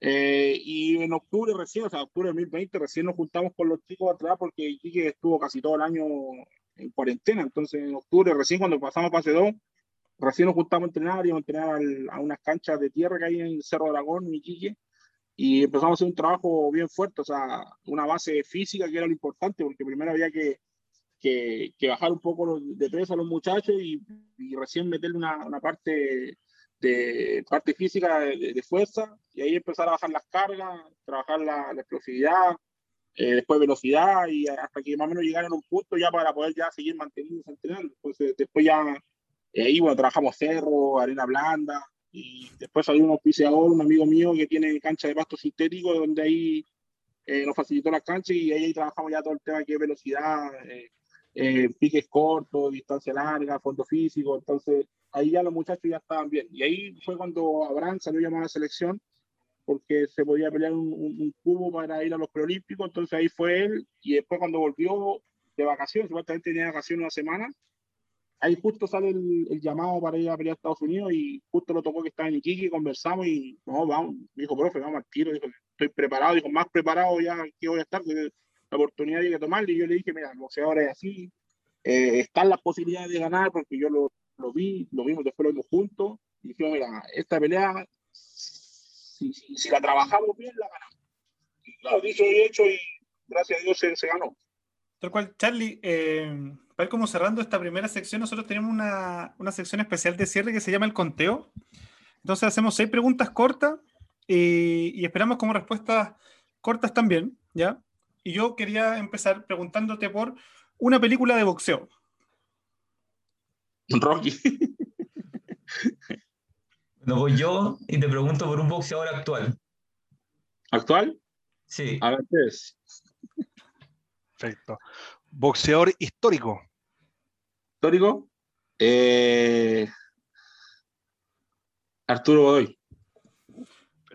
Eh, y en octubre recién, o sea, octubre de 2020, recién nos juntamos con los chicos atrás porque Quique estuvo casi todo el año en cuarentena, entonces en octubre, recién cuando pasamos fase 2, recién nos juntamos a entrenar, y a entrenar a unas canchas de tierra que hay en Cerro Aragón, en Iquique, y empezamos a hacer un trabajo bien fuerte, o sea, una base física que era lo importante, porque primero había que, que, que bajar un poco de peso a los muchachos y, y recién meterle una, una, parte de parte física de, fuerza, y ahí empezar a bajar las cargas, trabajar la, la explosividad, eh, después velocidad, y hasta que más o menos llegaron a un punto ya para poder ya seguir manteniéndose entrenando. Entonces, después ya, eh, ahí bueno, trabajamos cerro, arena blanda, y después hay un auspiciador, un amigo mío que tiene cancha de pasto sintético, donde ahí eh, nos facilitó la cancha y ahí, trabajamos ya todo el tema que es velocidad, eh, eh, piques cortos, distancia larga, fondo físico. Entonces ahí ya los muchachos ya estaban bien. Y ahí fue cuando Abraham salió llamado a la selección porque se podía pelear un, un, cubo para ir a los preolímpicos. Entonces ahí fue él. Y después cuando volvió de vacaciones, supuestamente tenía vacaciones una semana, ahí justo sale el, llamado para ir a pelear a Estados Unidos y justo lo tocó que estaba en Iquique, conversamos y no, vamos, me dijo, profe, vamos al tiro, dijo, estoy preparado, dijo, más preparado ya que voy a estar, la oportunidad hay que tomarla y yo le dije, mira, el boxeador es así, eh, están las posibilidades de ganar porque yo lo, lo, vi, lo vimos, después lo juntos y dijimos, mira, esta pelea, si, si, si, la trabajamos bien, la ganamos. Y claro, dicho y hecho y gracias a Dios se, se ganó. Tal cual, Charlie, eh, para ir como cerrando esta primera sección, nosotros tenemos una, una, sección especial de cierre que se llama el conteo. Entonces hacemos seis preguntas cortas y, y esperamos como respuestas cortas también, ¿ya? Y yo quería empezar preguntándote por una película de boxeo. Rocky. No voy yo y te pregunto por un boxeador actual. ¿Actual? Sí. A ver, ¿qué es? Perfecto. Boxeador histórico. ¿Histórico? Eh... Arturo Godoy.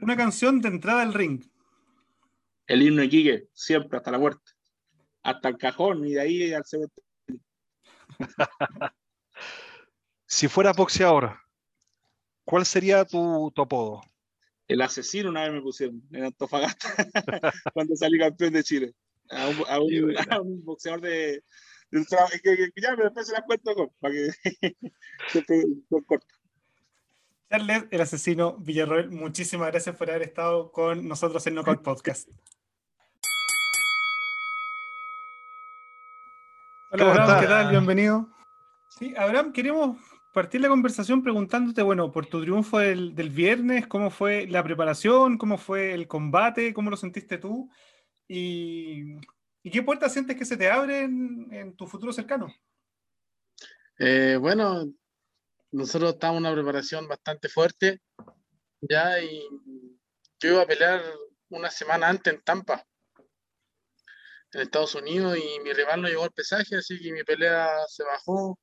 Una canción de entrada al ring. El himno de Quique, siempre, hasta la muerte. Hasta el cajón y de ahí al cementerio. si fueras boxeador, ¿cuál sería tu, tu apodo? El asesino una vez me pusieron en Antofagasta cuando salí campeón de Chile a un, a un, a un boxeador de, que, que, ya me después se las cuento con, para que se corto. Charles, el asesino Villarroel, muchísimas gracias por haber estado con nosotros en Knockout Podcast. Hola Abraham, ¿qué tal? Bienvenido. Sí, Abraham, queremos partir la conversación preguntándote, bueno, por tu triunfo del, del, viernes, cómo fue la preparación, cómo fue el combate, cómo lo sentiste tú y, y qué puertas sientes que se te abren en tu futuro cercano. Eh, bueno, nosotros estamos en una preparación bastante fuerte ya y yo iba a pelear una semana antes en Tampa, en Estados Unidos, y mi rival no llegó al pesaje, así que mi pelea se bajó.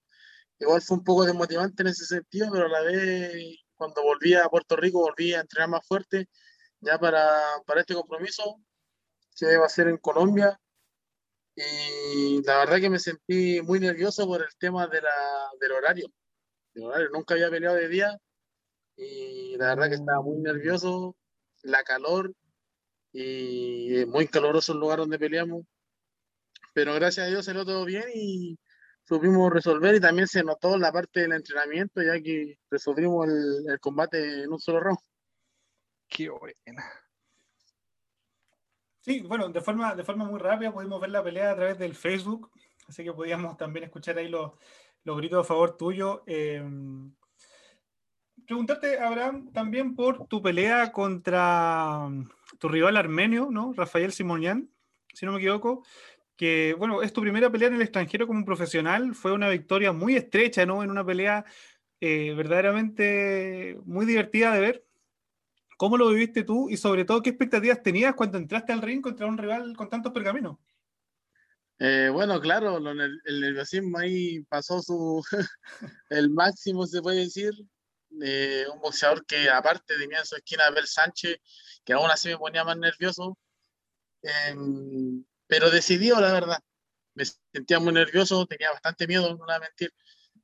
Igual fue un poco desmotivante en ese sentido, pero a la vez cuando volví a Puerto Rico volví a entrenar más fuerte ya para, para este compromiso, que va a ser en Colombia. Y la verdad que me sentí muy nervioso por el tema de la, del horario. Horario. Nunca había peleado de día y la verdad que estaba muy nervioso. La calor y muy caluroso el lugar donde peleamos. Pero gracias a Dios salió todo bien y supimos resolver y también se notó la parte del entrenamiento ya que resolvimos el, el combate en un solo round. Qué buena. Sí, bueno, de forma, de forma muy rápida pudimos ver la pelea a través del Facebook, así que podíamos también escuchar ahí los, los gritos a favor tuyo. Eh, preguntarte, Abraham, también por tu pelea contra tu rival armenio, ¿no? Rafael Simonian, si no me equivoco, que, bueno, es tu primera pelea en el extranjero como un profesional, fue una victoria muy estrecha, ¿no? En una pelea eh, verdaderamente muy divertida de ver. ¿Cómo lo viviste tú y sobre todo qué expectativas tenías cuando entraste al ring contra un rival con tantos pergaminos? Eh, bueno, claro, lo, el, nerviosismo ahí pasó su el máximo, se puede decir. Eh, un boxeador que aparte tenía en su esquina a Abel Sánchez, que aún así me ponía más nervioso. Eh, pero decidió, la verdad. Me sentía muy nervioso, tenía bastante miedo, no voy a mentir.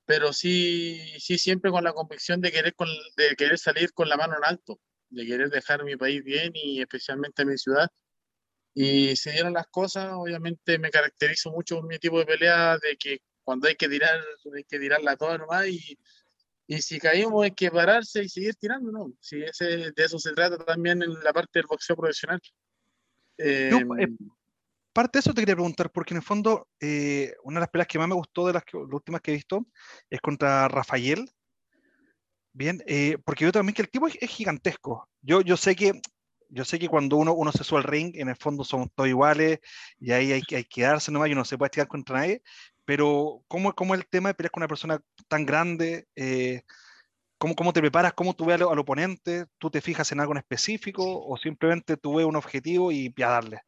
Pero sí, sí siempre con la convicción de querer, con, de querer salir con la mano en alto de querer dejar mi país bien y especialmente mi ciudad. Y se dieron las cosas, obviamente me caracterizo mucho por mi tipo de pelea, de que cuando hay que tirar, hay que tirarla toda nomás y, y si caímos hay que pararse y seguir tirando, ¿no? Si ese, de eso se trata también en la parte del boxeo profesional. Eh, eh, parte de eso te quería preguntar, porque en el fondo, eh, una de las peleas que más me gustó de las, que, las últimas que he visto es contra Rafael, Bien, eh, porque yo también que el tipo es, es, gigantesco. Yo, yo sé que yo sé que cuando uno, uno se sube al ring, en el fondo somos todos iguales y ahí hay, hay que darse nomás y uno se puede estirar contra nadie, pero ¿cómo, cómo el tema de pelear con una persona tan grande? Eh, ¿cómo, ¿Cómo te preparas? ¿Cómo tú ves al, al, oponente? ¿Tú te fijas en algo en específico o simplemente tú ves un objetivo y, y a darle?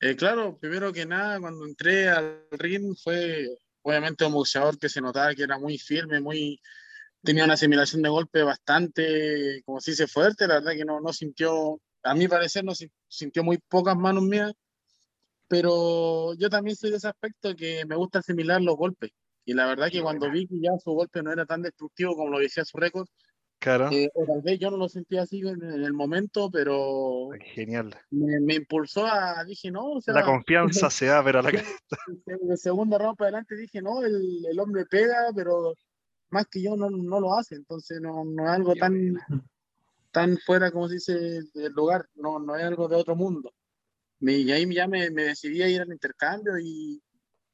Eh, claro, primero que nada, cuando entré al ring fue obviamente un boxeador que se notaba que era muy firme, muy tenía una asimilación de golpe bastante, como se dice, fuerte, la verdad que no, no sintió, a mi parecer no sintió muy pocas manos mías, pero yo también soy de ese aspecto que me gusta asimilar los golpes. Y la verdad que cuando vi que ya su golpe no era tan destructivo como lo decía su récord, claro. Eh, o tal vez yo no lo sentía así en, en el momento, pero genial. Me, me, impulsó a, dije, no, o sea, la confianza se da, pero a la de segunda round para adelante dije, no, el, el hombre pega, pero más que yo no, no lo hace, entonces no, no es algo tan, tan fuera, como se dice, del lugar, no, no es algo de otro mundo. y ahí ya me, me, decidí a ir al intercambio y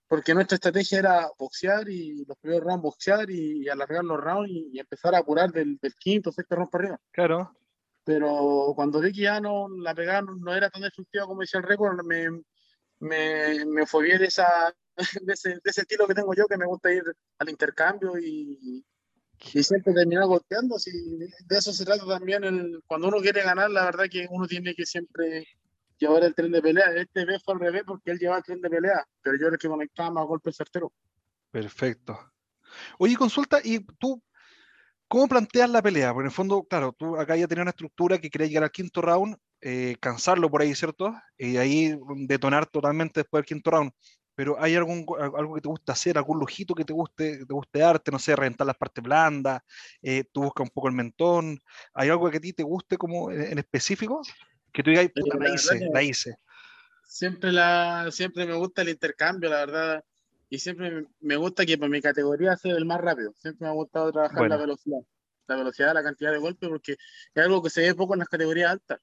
porque nuestra estrategia era boxear y los primeros rounds boxear y, y alargar los rounds y, y, empezar a apurar del, del quinto, sexto round para arriba. Claro. Pero cuando vi que ya no, la pegada no, no era tan destructiva como decía el récord, me, me, me fue bien esa, de ese, de ese, estilo que tengo yo, que me gusta ir al intercambio y, y siempre terminar golpeando. Si de eso se trata también, el, cuando uno quiere ganar, la verdad que uno tiene que siempre llevar el tren de pelea. Este vez fue al revés porque él lleva el tren de pelea, pero yo era el que conectaba más golpes certeros. Perfecto. Oye, consulta, ¿y tú cómo planteas la pelea? Porque en el fondo, claro, tú acá ya tenías una estructura que quería llegar al quinto round, eh, cansarlo por ahí, ¿cierto? Y ahí detonar totalmente después del quinto round pero ¿hay algún, algo que te guste hacer, algún lujito que te guste, que te guste darte, no sé, reventar las partes blandas, eh, tú buscas un poco el mentón, ¿hay algo que a ti te guste como en, específico? Que tú digas, puta, la, la hice, la hice. Siempre, la, siempre me gusta el intercambio, la verdad, y siempre me gusta que por mi categoría sea el más rápido, siempre me ha gustado trabajar bueno. la velocidad, la velocidad, la cantidad de golpes, porque es algo que se ve poco en las categorías altas.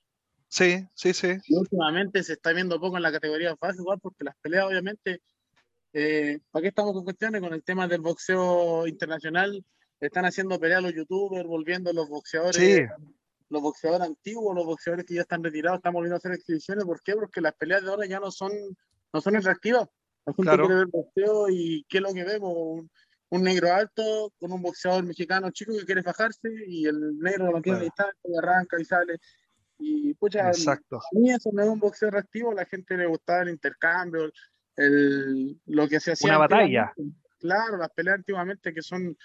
Sí, sí, sí. Y últimamente se está viendo poco en la categoría fácil, igual, porque las peleas, obviamente, eh, ¿para qué estamos con cuestiones? Con el tema del boxeo internacional, están haciendo peleas los youtubers, volviendo los boxeadores, sí. los boxeadores antiguos, los boxeadores que ya están retirados, están volviendo a hacer exhibiciones. ¿Por qué? Porque las peleas de ahora ya no son, no son atractivas. La gente claro. quiere ver boxeo y ¿qué es lo que vemos? Un, un, negro alto con un boxeador mexicano chico que quiere fajarse y el negro lo tiene distancia y arranca y sale. Y pucha, Exacto. a mí eso no es un boxeo reactivo, a la gente le gustaba el intercambio, el, lo que se hacía. Una batalla. Claro, las peleas antiguamente que son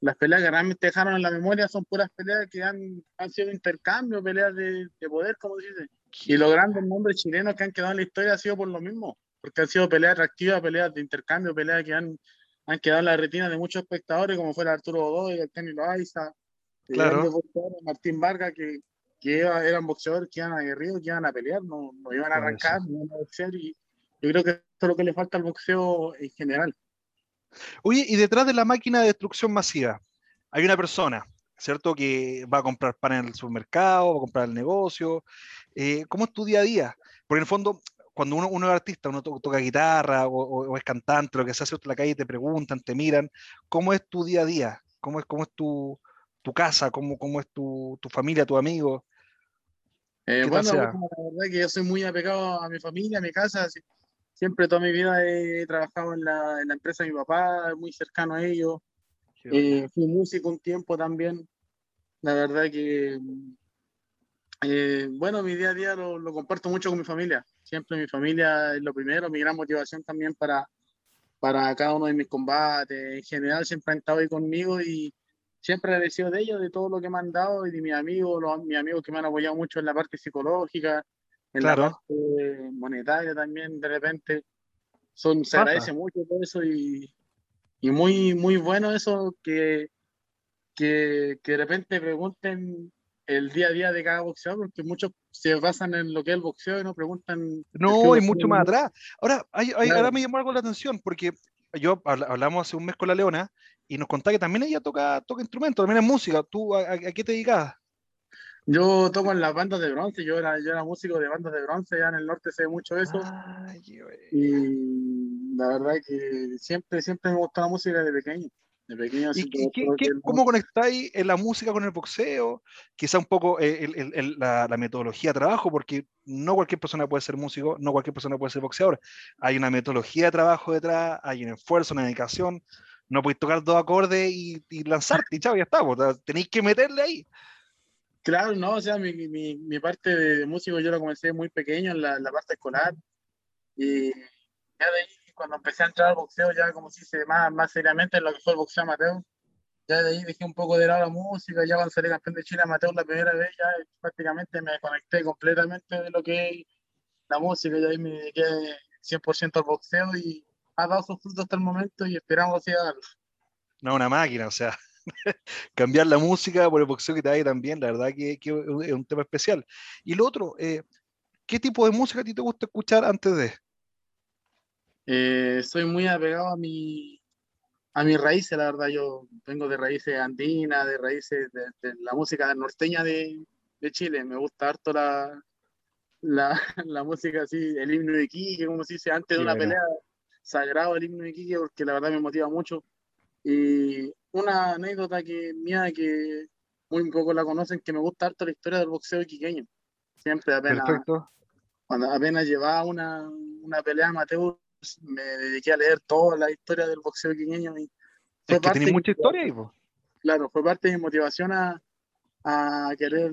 las peleas que realmente dejaron en la memoria son puras peleas que han, han sido intercambios, peleas de, de poder, como dice. Y los grandes nombres chilenos que han quedado en la historia ha sido por lo mismo, porque han sido peleas atractivas, peleas de intercambio, peleas que han, han quedado en la retina de muchos espectadores, como fuera Arturo Godoy, el Kenny Loaiza, claro. Martín Vargas, que, que eran boxeadores que iban aguerridos, que iban a pelear, no, no iban a arrancar, no iban a boxear, y yo creo que esto es lo que le falta al boxeo en general. Oye, y detrás de la máquina de destrucción masiva hay una persona, ¿cierto? Que va a comprar pan en el supermercado, va a comprar el negocio. Eh, ¿Cómo es tu día a día? Porque en el fondo, cuando uno, uno es artista, uno toca guitarra o, es cantante, lo que se hace en la calle, te preguntan, te miran, ¿cómo es tu día a día? ¿Cómo es, cómo es tu, tu casa? ¿Cómo, cómo es tu, tu familia, tu amigo? Eh, bueno, la verdad que yo soy muy apegado a mi familia, a mi casa. Siempre toda mi vida he trabajado en la, en la empresa de mi papá, muy cercano a ellos. Eh, fui músico un tiempo también. La verdad que, eh, bueno, mi día a día lo, lo, comparto mucho con mi familia. Siempre mi familia es lo primero, mi gran motivación también para, para cada uno de mis combates. En general siempre han estado ahí conmigo y siempre agradecido de ellos, de todo lo que me han dado y de mis amigos, los, mis amigos que me han apoyado mucho en la parte psicológica, en la parte monetaria también, de repente. Son, se agradece mucho todo eso y, y muy, muy bueno eso que, que, que, de repente pregunten el día a día de cada boxeador, porque muchos se basan en lo que es el boxeo y no preguntan. No, y mucho más atrás. Ahora, hay, hay, ahora me llamó algo la atención, porque yo hablamos hace un mes con la Leona y nos contaba que también ella toca, toca instrumentos, también es música. ¿Tú a, a qué te dedicas? Yo toco en las bandas de bronce, yo era, yo era músico de bandas de bronce, ya en el norte ve mucho eso. Ay, y la verdad que siempre, siempre me gustó la música desde pequeño. De pequeño ¿Y qué, qué, cómo conectáis la música con el boxeo? Quizá un poco eh, el, el, la, la, metodología de trabajo, porque no cualquier persona puede ser músico, no cualquier persona puede ser boxeador. Hay una metodología de trabajo detrás, hay un esfuerzo, una dedicación. No podéis tocar dos acordes y, y lanzarte, y chao, ya está. Tenéis que meterle ahí. Claro, no, o sea, mi, mi, mi, parte de músico yo la comencé muy pequeño en la, la, parte escolar y ya de ahí cuando empecé a entrar al boxeo ya como si se más, más seriamente en lo que fue el boxeo amateur, ya de ahí dejé un poco de lado la música, ya cuando salí campeón de Chile amateur la primera vez ya prácticamente me conecté completamente de lo que es la música, ya ahí me dediqué 100% al boxeo y ha dado sus frutos hasta el momento y esperamos así darlo. No, una máquina, o sea, cambiar la música por el boxeo que te hay también, la verdad que, que, es un tema especial. Y lo otro, eh, ¿qué tipo de música a ti te gusta escuchar antes de? Eh, soy muy apegado a mi a mis raíces, la verdad, yo vengo de raíces andinas, de raíces de, de la música norteña de, de, Chile, me gusta harto la, la, la, música así, el himno de Quique, como se dice, antes de una pelea, sagrado el himno de Quique, porque la verdad me motiva mucho. Y una anécdota que mía que muy poco la conocen, que me gusta harto la historia del boxeo iquiqueño. Siempre apenas, Perfecto. cuando apenas llevaba una, una pelea amateur, me dediqué a leer toda la historia del boxeo iquiqueño. Y es que tiene mucha historia ahí, Claro, fue parte de mi motivación a, a querer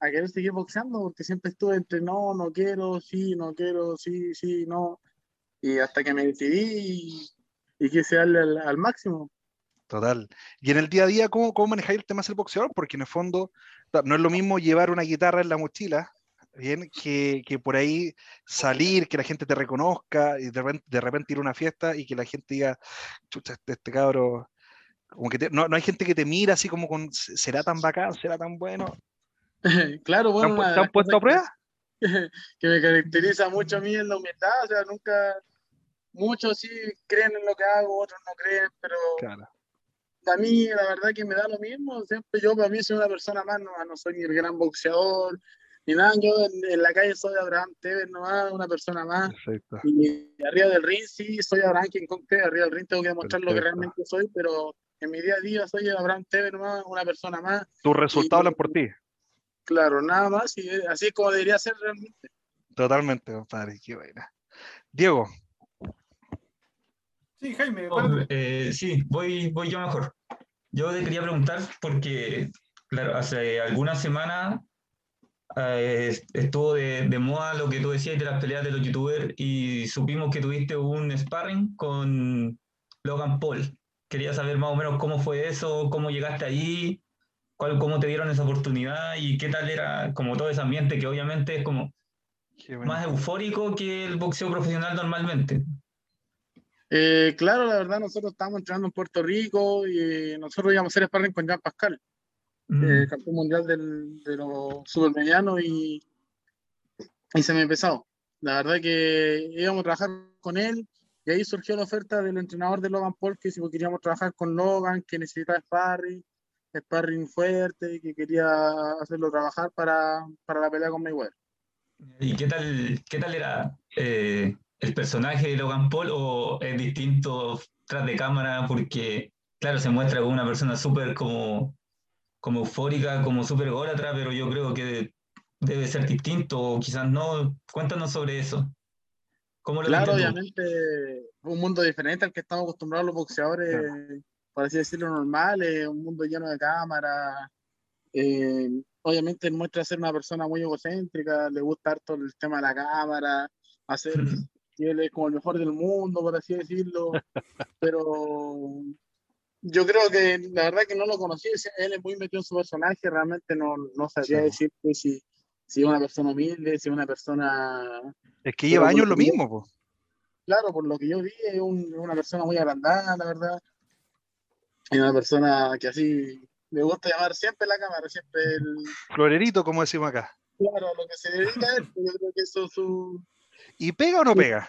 a querer seguir boxeando, porque siempre estuve entre no, no quiero, sí, no quiero, sí, sí, no. Y hasta que me decidí y, y quise darle al, al máximo. Total. Y en el día a día, ¿cómo, cómo manejáis el tema del boxeador? Porque en el fondo no es lo mismo llevar una guitarra en la mochila, bien, que, que por ahí salir, que la gente te reconozca y de repente, de repente ir a una fiesta y que la gente diga, chucha, este, este cabro, como que te, no, no, hay gente que te mira así como con, ¿será tan bacán? ¿Será tan bueno? claro, bueno. ¿Te han, ¿te han puesto a prueba? Que, que me caracteriza mucho a mí en la humildad, o sea, nunca, muchos sí creen en lo que hago, otros no creen, pero... Claro a mí la verdad que me da lo mismo, siempre yo para mí soy una persona más, no, no soy ni el gran boxeador, ni nada, yo en, en la calle soy Abraham Tevez nomás, una persona más, Perfecto. y arriba del ring sí soy Abraham quien conté, arriba del ring tengo que demostrar Perfecto. lo que realmente soy, pero en mi día a día soy Abraham Tevez nomás, una persona más. Tus resultados hablan por ti. Claro, nada más, y así es como debería ser realmente. Totalmente, compadre, qué buena. Diego, Sí, Jaime. Oh, eh, sí, voy, voy yo mejor. Yo te quería preguntar porque, claro, hace algunas semanas eh, estuvo de, de, moda lo que tú decías de las peleas de los youtubers y supimos que tuviste un sparring con Logan Paul. quería saber más o menos cómo fue eso, cómo llegaste ahí, cuál, cómo te dieron esa oportunidad y qué tal era como todo ese ambiente que obviamente es como más eufórico que el boxeo profesional normalmente. Eh, claro, la verdad, nosotros estábamos entrenando en Puerto Rico y nosotros íbamos a hacer sparring con Jean Pascal, mm. eh, campeón mundial del, de los supermedianos y, y se me empezó. La verdad que íbamos a trabajar con él y ahí surgió la oferta del entrenador de Logan Paul que si queríamos trabajar con Logan, que necesitaba sparring, sparring fuerte, que quería hacerlo trabajar para, para la pelea con Mayweather. ¿Y qué tal, qué tal era eh, el personaje de Logan Paul o es distinto tras de cámara? Porque, claro, se muestra como una persona súper como, como eufórica, como súper atrás, pero yo creo que debe ser distinto o quizás no. Cuéntanos sobre eso. ¿Cómo lo claro, obviamente, un mundo diferente al que estamos acostumbrados los boxeadores, por así decirlo, normales, un mundo lleno de cámaras. Eh, obviamente muestra ser una persona muy egocéntrica, le gusta harto el tema de la cámara, hacer y él es como el mejor del mundo, por así decirlo, pero yo creo que la verdad que no lo conocí, él es muy metido en su personaje, realmente no, no sabría decir si, si es una persona humilde, si es una persona... Es que lleva años lo mismo, pues. Claro, por lo que yo vi, es una persona muy agrandada, la verdad. Es una persona que así me gusta llamar siempre la cámara, siempre el... Florerito, como decimos acá. Claro, lo que se dedica a él, yo creo que eso es su... ¿Y pega o no pega?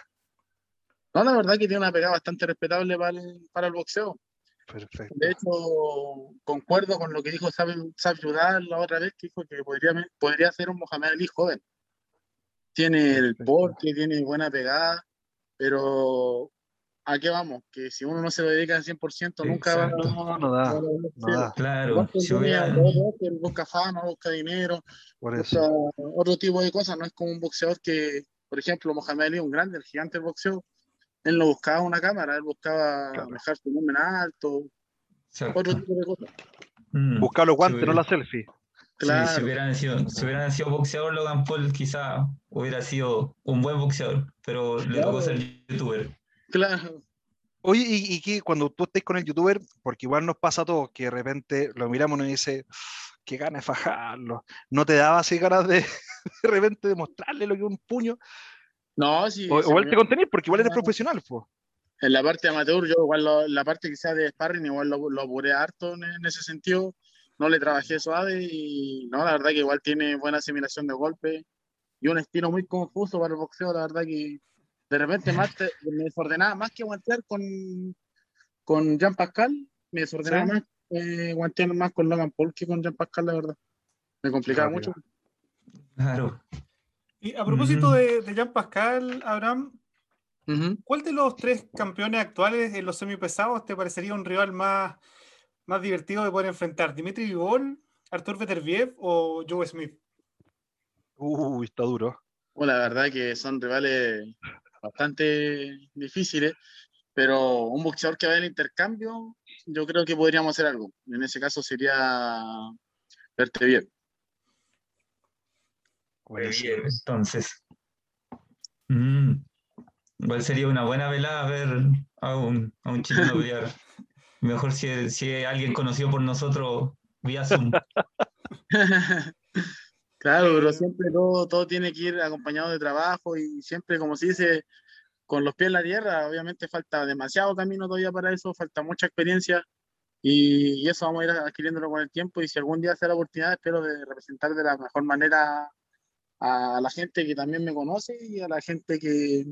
No, la verdad que tiene una pegada bastante respetable para el, para el boxeo. Perfecto. De hecho, concuerdo con lo que dijo Sabio la otra vez, que dijo que podría, podría ser un Mohamed Ali joven. Tiene el porte, tiene buena pegada, pero ¿a qué vamos? Que si uno no se lo dedica al 100%, nunca va, no, no da. No da. Claro. Si busca fama, busca dinero, busca otro tipo de cosas. No es como un boxeador que, por ejemplo, Mohamed Ali, un grande, el gigante del boxeo, él no buscaba una cámara, él buscaba dejar su volumen alto, otro tipo de cosas. Mm. Buscar los guantes, no la selfie. Claro. si, hubieran sido, si hubieran sido boxeador, Logan Paul quizá hubiera sido un buen boxeador, pero le tocó ser youtuber. Claro. Oye, y, que cuando tú estés con el youtuber, porque igual nos pasa a todos, que de repente lo miramos y nos dice, qué ganas de fajarlo. ¿No te daba así ganas de, de repente de mostrarle lo que un puño? No, sí. O, igual te contenís, porque igual eres profesional, pues. En la parte amateur, yo igual la parte quizás de sparring, igual lo, lo apuré harto en, ese sentido. No le trabajé suave y no, la verdad que igual tiene buena asimilación de golpe y un estilo muy confuso para el boxeo, la verdad que de repente más me desordenaba más que guantear con, con Jean Pascal, me desordenaba más eh, guantear más con Logan Paul que con Jean Pascal, la verdad. Me complicaba mucho. Claro. Y a propósito de, Jean Pascal, Abraham, ¿cuál de los tres campeones actuales en los semipesados te parecería un rival más, más divertido de poder enfrentar? ¿Dimitri Vivol, Artur Beterbiev o Joe Smith? Uy, está duro. Bueno, la verdad que son rivales bastante difíciles, pero un boxeador que va en intercambio, yo creo que podríamos hacer algo. En ese caso sería verte entonces. Mm, igual sería una buena velada ver a un, a un chileno pelear. Mejor si, si alguien conocido por nosotros vía Zoom. Claro, pero siempre todo, todo tiene que ir acompañado de trabajo y siempre, como se dice, con los pies en la tierra, obviamente falta demasiado camino todavía para eso, falta mucha experiencia y, eso vamos a ir adquiriéndolo con el tiempo y si algún día se da la oportunidad, espero de representar de la mejor manera a la gente que también me conoce y a la gente que,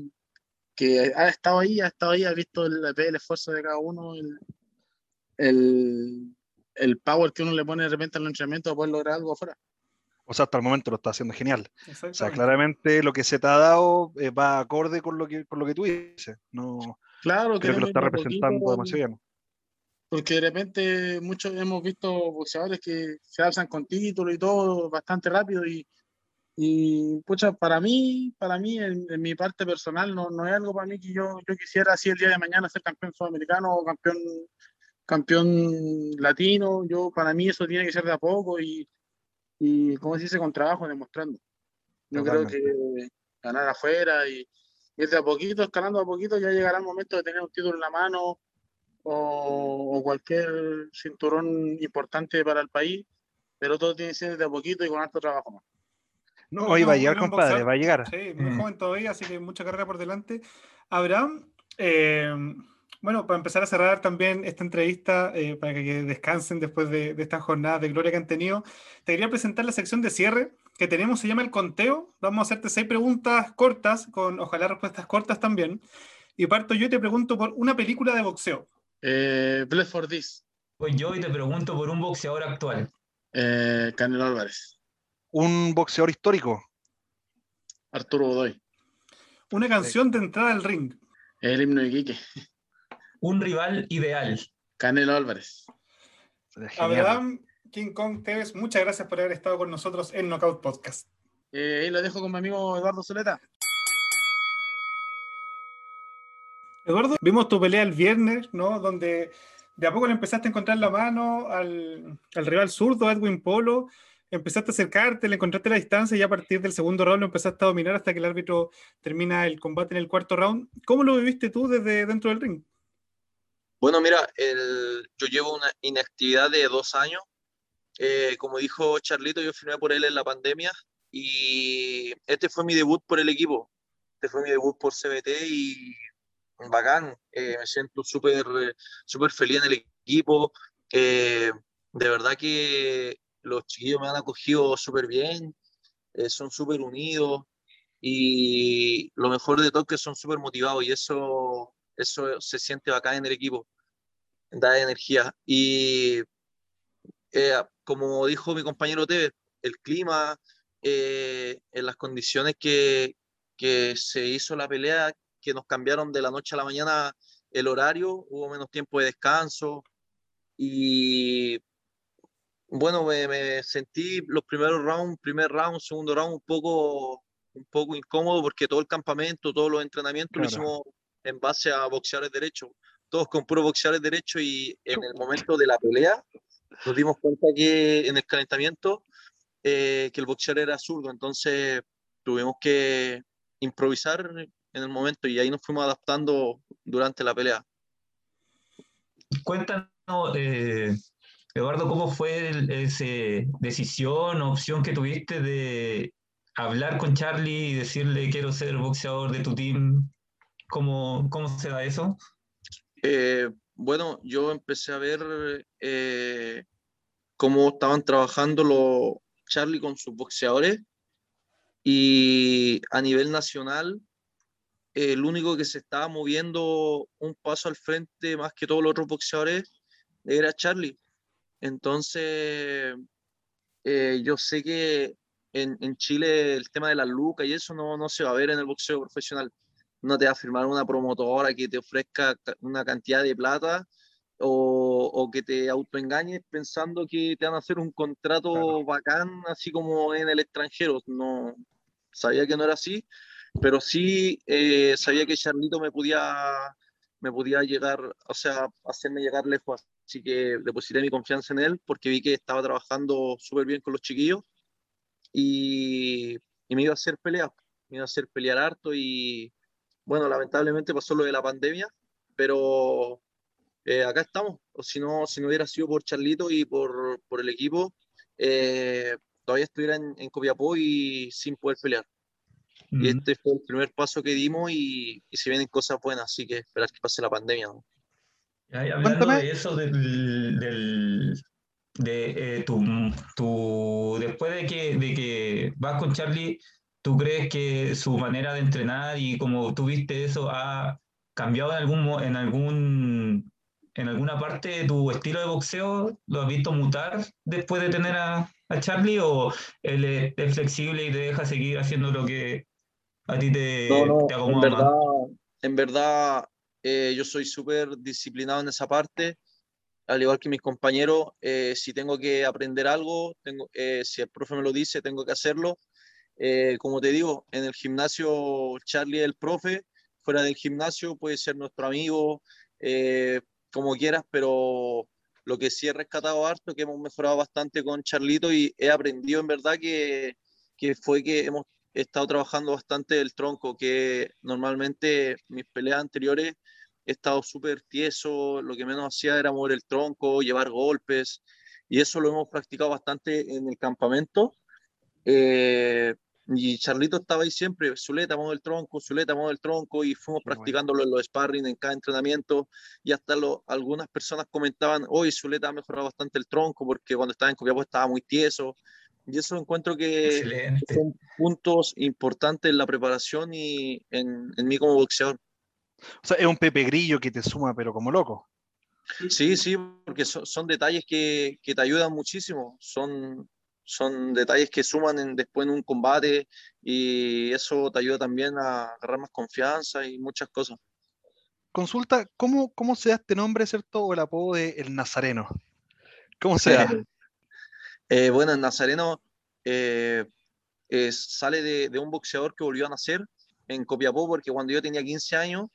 que ha estado ahí, ha estado ahí, ha visto el, el esfuerzo de cada uno, el, el, el, power que uno le pone de repente al entrenamiento para poder lograr algo afuera o sea, hasta el momento lo está haciendo genial. O sea, claramente lo que se te ha dado eh, va acorde con lo que, con lo que tú dices. No, claro, creo que lo está representando demasiado bien. Porque de repente muchos hemos visto boxeadores que se alzan con título y todo bastante rápido y, y pucha, para mí, para mí en, mi parte personal no, no, es algo para mí que yo, yo quisiera así el día de mañana ser campeón sudamericano o campeón, campeón latino. Yo, para mí eso tiene que ser de a poco y y, como se dice, con trabajo, demostrando. Yo creo que ganar afuera y ir de a poquito, escalando a poquito, ya llegará el momento de tener un título en la mano o, o cualquier cinturón importante para el país, pero todo tiene que ser de a poquito y con alto trabajo más. No, hoy va a llegar, compadre, va a llegar. Sí, muy Mm. joven todavía, así que mucha carrera por delante. Abraham, eh, bueno, para empezar a cerrar también esta entrevista, eh, para que descansen después de, de estas jornadas de gloria que han tenido, te quería presentar la sección de cierre que tenemos, se llama el conteo. Vamos a hacerte seis preguntas cortas, con ojalá respuestas cortas también. Y parto yo y te pregunto por una película de boxeo. Eh, Bless for this, Pues yo y te pregunto por un boxeador actual. eh, Canelo Álvarez, Un boxeador histórico. Arturo Godoy, Una canción de entrada al ring. el himno de Quique, Un rival ideal. Canelo Álvarez. Abraham King Kong Tevez, muchas gracias por haber estado con nosotros en Knockout Podcast. Eh, ahí lo dejo con mi amigo Eduardo Zuleta. Eduardo, vimos tu pelea el viernes, ¿no? Donde de a poco le empezaste a encontrar la mano al, al rival zurdo, Edwin Polo, empezaste a acercarte, le encontraste la distancia y a partir del segundo round lo empezaste a dominar hasta que el árbitro termina el combate en el cuarto round. ¿Cómo lo viviste tú desde dentro del ring? Bueno, mira, el- yo llevo una inactividad de dos años. Eh, como dijo Charlito, yo firmé por él en la pandemia y este fue mi debut por el equipo. Este fue mi debut por CBT y bacán. Eh, me siento súper súper feliz en el equipo. Eh, de verdad que los chiquillos me han acogido súper bien, eh, son súper unidos y lo mejor de todo es que son súper motivados y eso, eso se siente bacán en el equipo, da energía. Y eh, como dijo mi compañero Tevez, el clima, eh, en las condiciones que, que se hizo la pelea, que nos cambiaron de la noche a la mañana el horario, hubo menos tiempo de descanso y bueno, me, me sentí los primeros rounds, primer round, segundo round un poco, un poco incómodo porque todo el campamento, todos los entrenamientos lo Claro. hicimos en base a boxeadores derechos, todos con puros boxeadores derechos y en el momento de la pelea nos dimos cuenta que en el calentamiento eh, que el boxeador era zurdo, entonces tuvimos que improvisar en el momento y ahí nos fuimos adaptando durante la pelea. Cuéntanos, eh, Eduardo, ¿cómo fue ese decisión o opción que tuviste de hablar con Charlie y decirle quiero ser boxeador de tu team? ¿Cómo, cómo se da eso? Eh, bueno, yo empecé a ver eh, cómo estaban trabajando los Charlie con sus boxeadores y a nivel nacional eh, el único que se estaba moviendo un paso al frente más que todos los otros boxeadores era Charlie. Entonces, eh, yo sé que en, en Chile el tema de las lucas y eso no, no se va a ver en el boxeo profesional no te va a firmar una promotora que te ofrezca ca- una cantidad de plata o, o que te autoengañes pensando que te van a hacer un contrato bacán, así como en el extranjero. No sabía que no era así, pero sí eh, sabía que Charlito me podía, me podía llegar, o sea, hacerme llegar lejos. Así que deposité mi confianza en él porque vi que estaba trabajando súper bien con los chiquillos y, y me iba a hacer pelear, me iba a hacer pelear harto y bueno, lamentablemente pasó lo de la pandemia, pero eh, acá estamos. O si no, si no hubiera sido por Charlito y por, por el equipo, eh, todavía estuviera en, en Copiapó y sin poder pelear. Y este fue el primer paso que dimos y, y se vienen cosas buenas, así que esperar que pase la pandemia. ¿no? Ay, Hablando Cuéntame. de eso, del, del- de eh, tu, tu- después de que, de que vas con Charlie, ¿tú crees que su manera de entrenar y como tú viste eso ha cambiado en algún, en algún, en alguna parte de tu estilo de boxeo? ¿Lo has visto mutar después de tener a, a Charlie o él es, es flexible y te deja seguir haciendo lo que a ti te, No, no, te en acomoda más? verdad, en verdad eh, yo soy súper disciplinado en esa parte, al igual que mis compañeros, eh, si tengo que aprender algo, tengo, eh, si el profe me lo dice, tengo que hacerlo. Eh, como te digo, en el gimnasio Charlie es el profe, fuera del gimnasio puede ser nuestro amigo, eh, como quieras, pero lo que sí he rescatado harto, que hemos mejorado bastante con Charlito y he aprendido en verdad que, que fue que hemos he estado trabajando bastante el tronco, que normalmente mis peleas anteriores he estado súper tieso, lo que menos hacía era mover el tronco, llevar golpes, y eso lo hemos practicado bastante en el campamento. Eh, y Charlito estaba ahí siempre, Zuleta, mueve el tronco, Zuleta, mueve el tronco, y fuimos practicándolo en los sparring, en cada entrenamiento, y hasta lo, algunas personas comentaban, hoy Zuleta ha mejorado bastante el tronco, porque cuando estaba en Copiapó estaba muy tieso, y eso encuentro que son puntos importantes en la preparación y en, en mí como boxeador. O sea, es un Pepe Grillo que te suma, pero como loco. Sí, sí, porque son, son detalles que, que, te ayudan muchísimo. Son, son detalles que suman en, después en un combate y eso te ayuda también a agarrar más confianza y muchas cosas. Consulta, ¿cómo, cómo se da este nombre, cierto? O el apodo de El Nazareno. ¿Cómo se da? Eh, bueno, el Nazareno eh, sale de, de, un boxeador que volvió a nacer en Copiapó, porque cuando yo tenía 15 años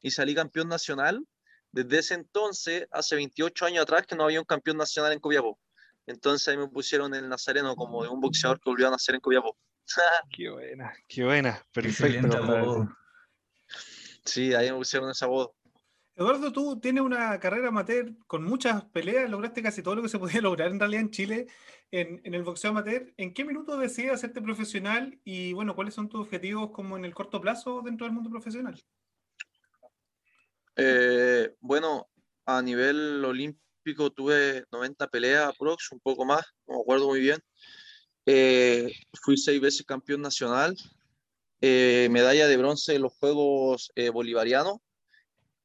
y salí campeón nacional, desde ese entonces, hace 28 años atrás, que no había un campeón nacional en Copiapó. Entonces ahí me pusieron el Nazareno como de un boxeador que volvió a nacer en Copiapó. qué buena, qué buena. Perfecto. Sí, ahí me pusieron esa voz. Eduardo, tú tienes una carrera amateur con muchas peleas, lograste casi todo lo que se podía lograr en realidad en Chile en, en el boxeo amateur. ¿En qué minuto decides hacerte profesional y bueno, cuáles son tus objetivos como en el corto plazo dentro del mundo profesional? Eh, bueno, a nivel olímpico tuve 90 peleas, aprox, un poco más, no me acuerdo muy bien. Eh, fui seis veces campeón nacional, eh, medalla de bronce en los Juegos eh, Bolivarianos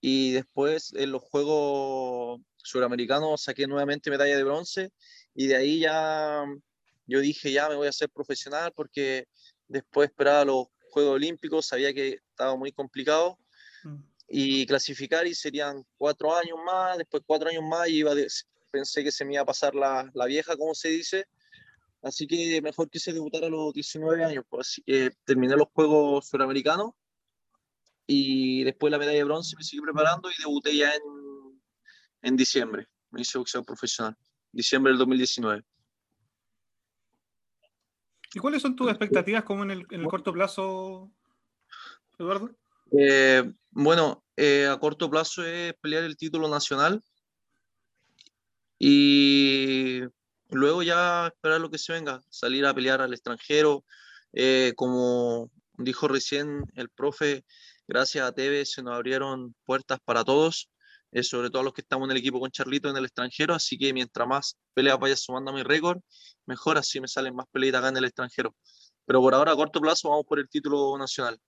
y después en los Juegos Suramericanos saqué nuevamente medalla de bronce y de ahí ya yo dije ya me voy a hacer profesional porque después esperaba los Juegos Olímpicos, sabía que estaba muy complicado mm y clasificar y serían cuatro años más, después cuatro años más y iba de, pensé que se me iba a pasar la, la, vieja, como se dice, así que mejor quise debutar a los 19 años, pues así que terminé los Juegos Suramericanos y después la medalla de bronce me seguí preparando y debuté ya en, en diciembre, me hice boxeo profesional, diciembre del 2019. ¿Y cuáles son tus expectativas como en el, en el corto plazo, Eduardo? Eh, bueno, eh, a corto plazo es pelear el título nacional y luego ya esperar lo que se venga, salir a pelear al extranjero. Eh, como dijo recién el profe, gracias a TV se nos abrieron puertas para todos, eh, sobre todo los que estamos en el equipo con Charlito en el extranjero, así que mientras más peleas vaya sumando a mi récord, mejor así me salen más peleas acá en el extranjero. Pero por ahora a corto plazo vamos por el título nacional.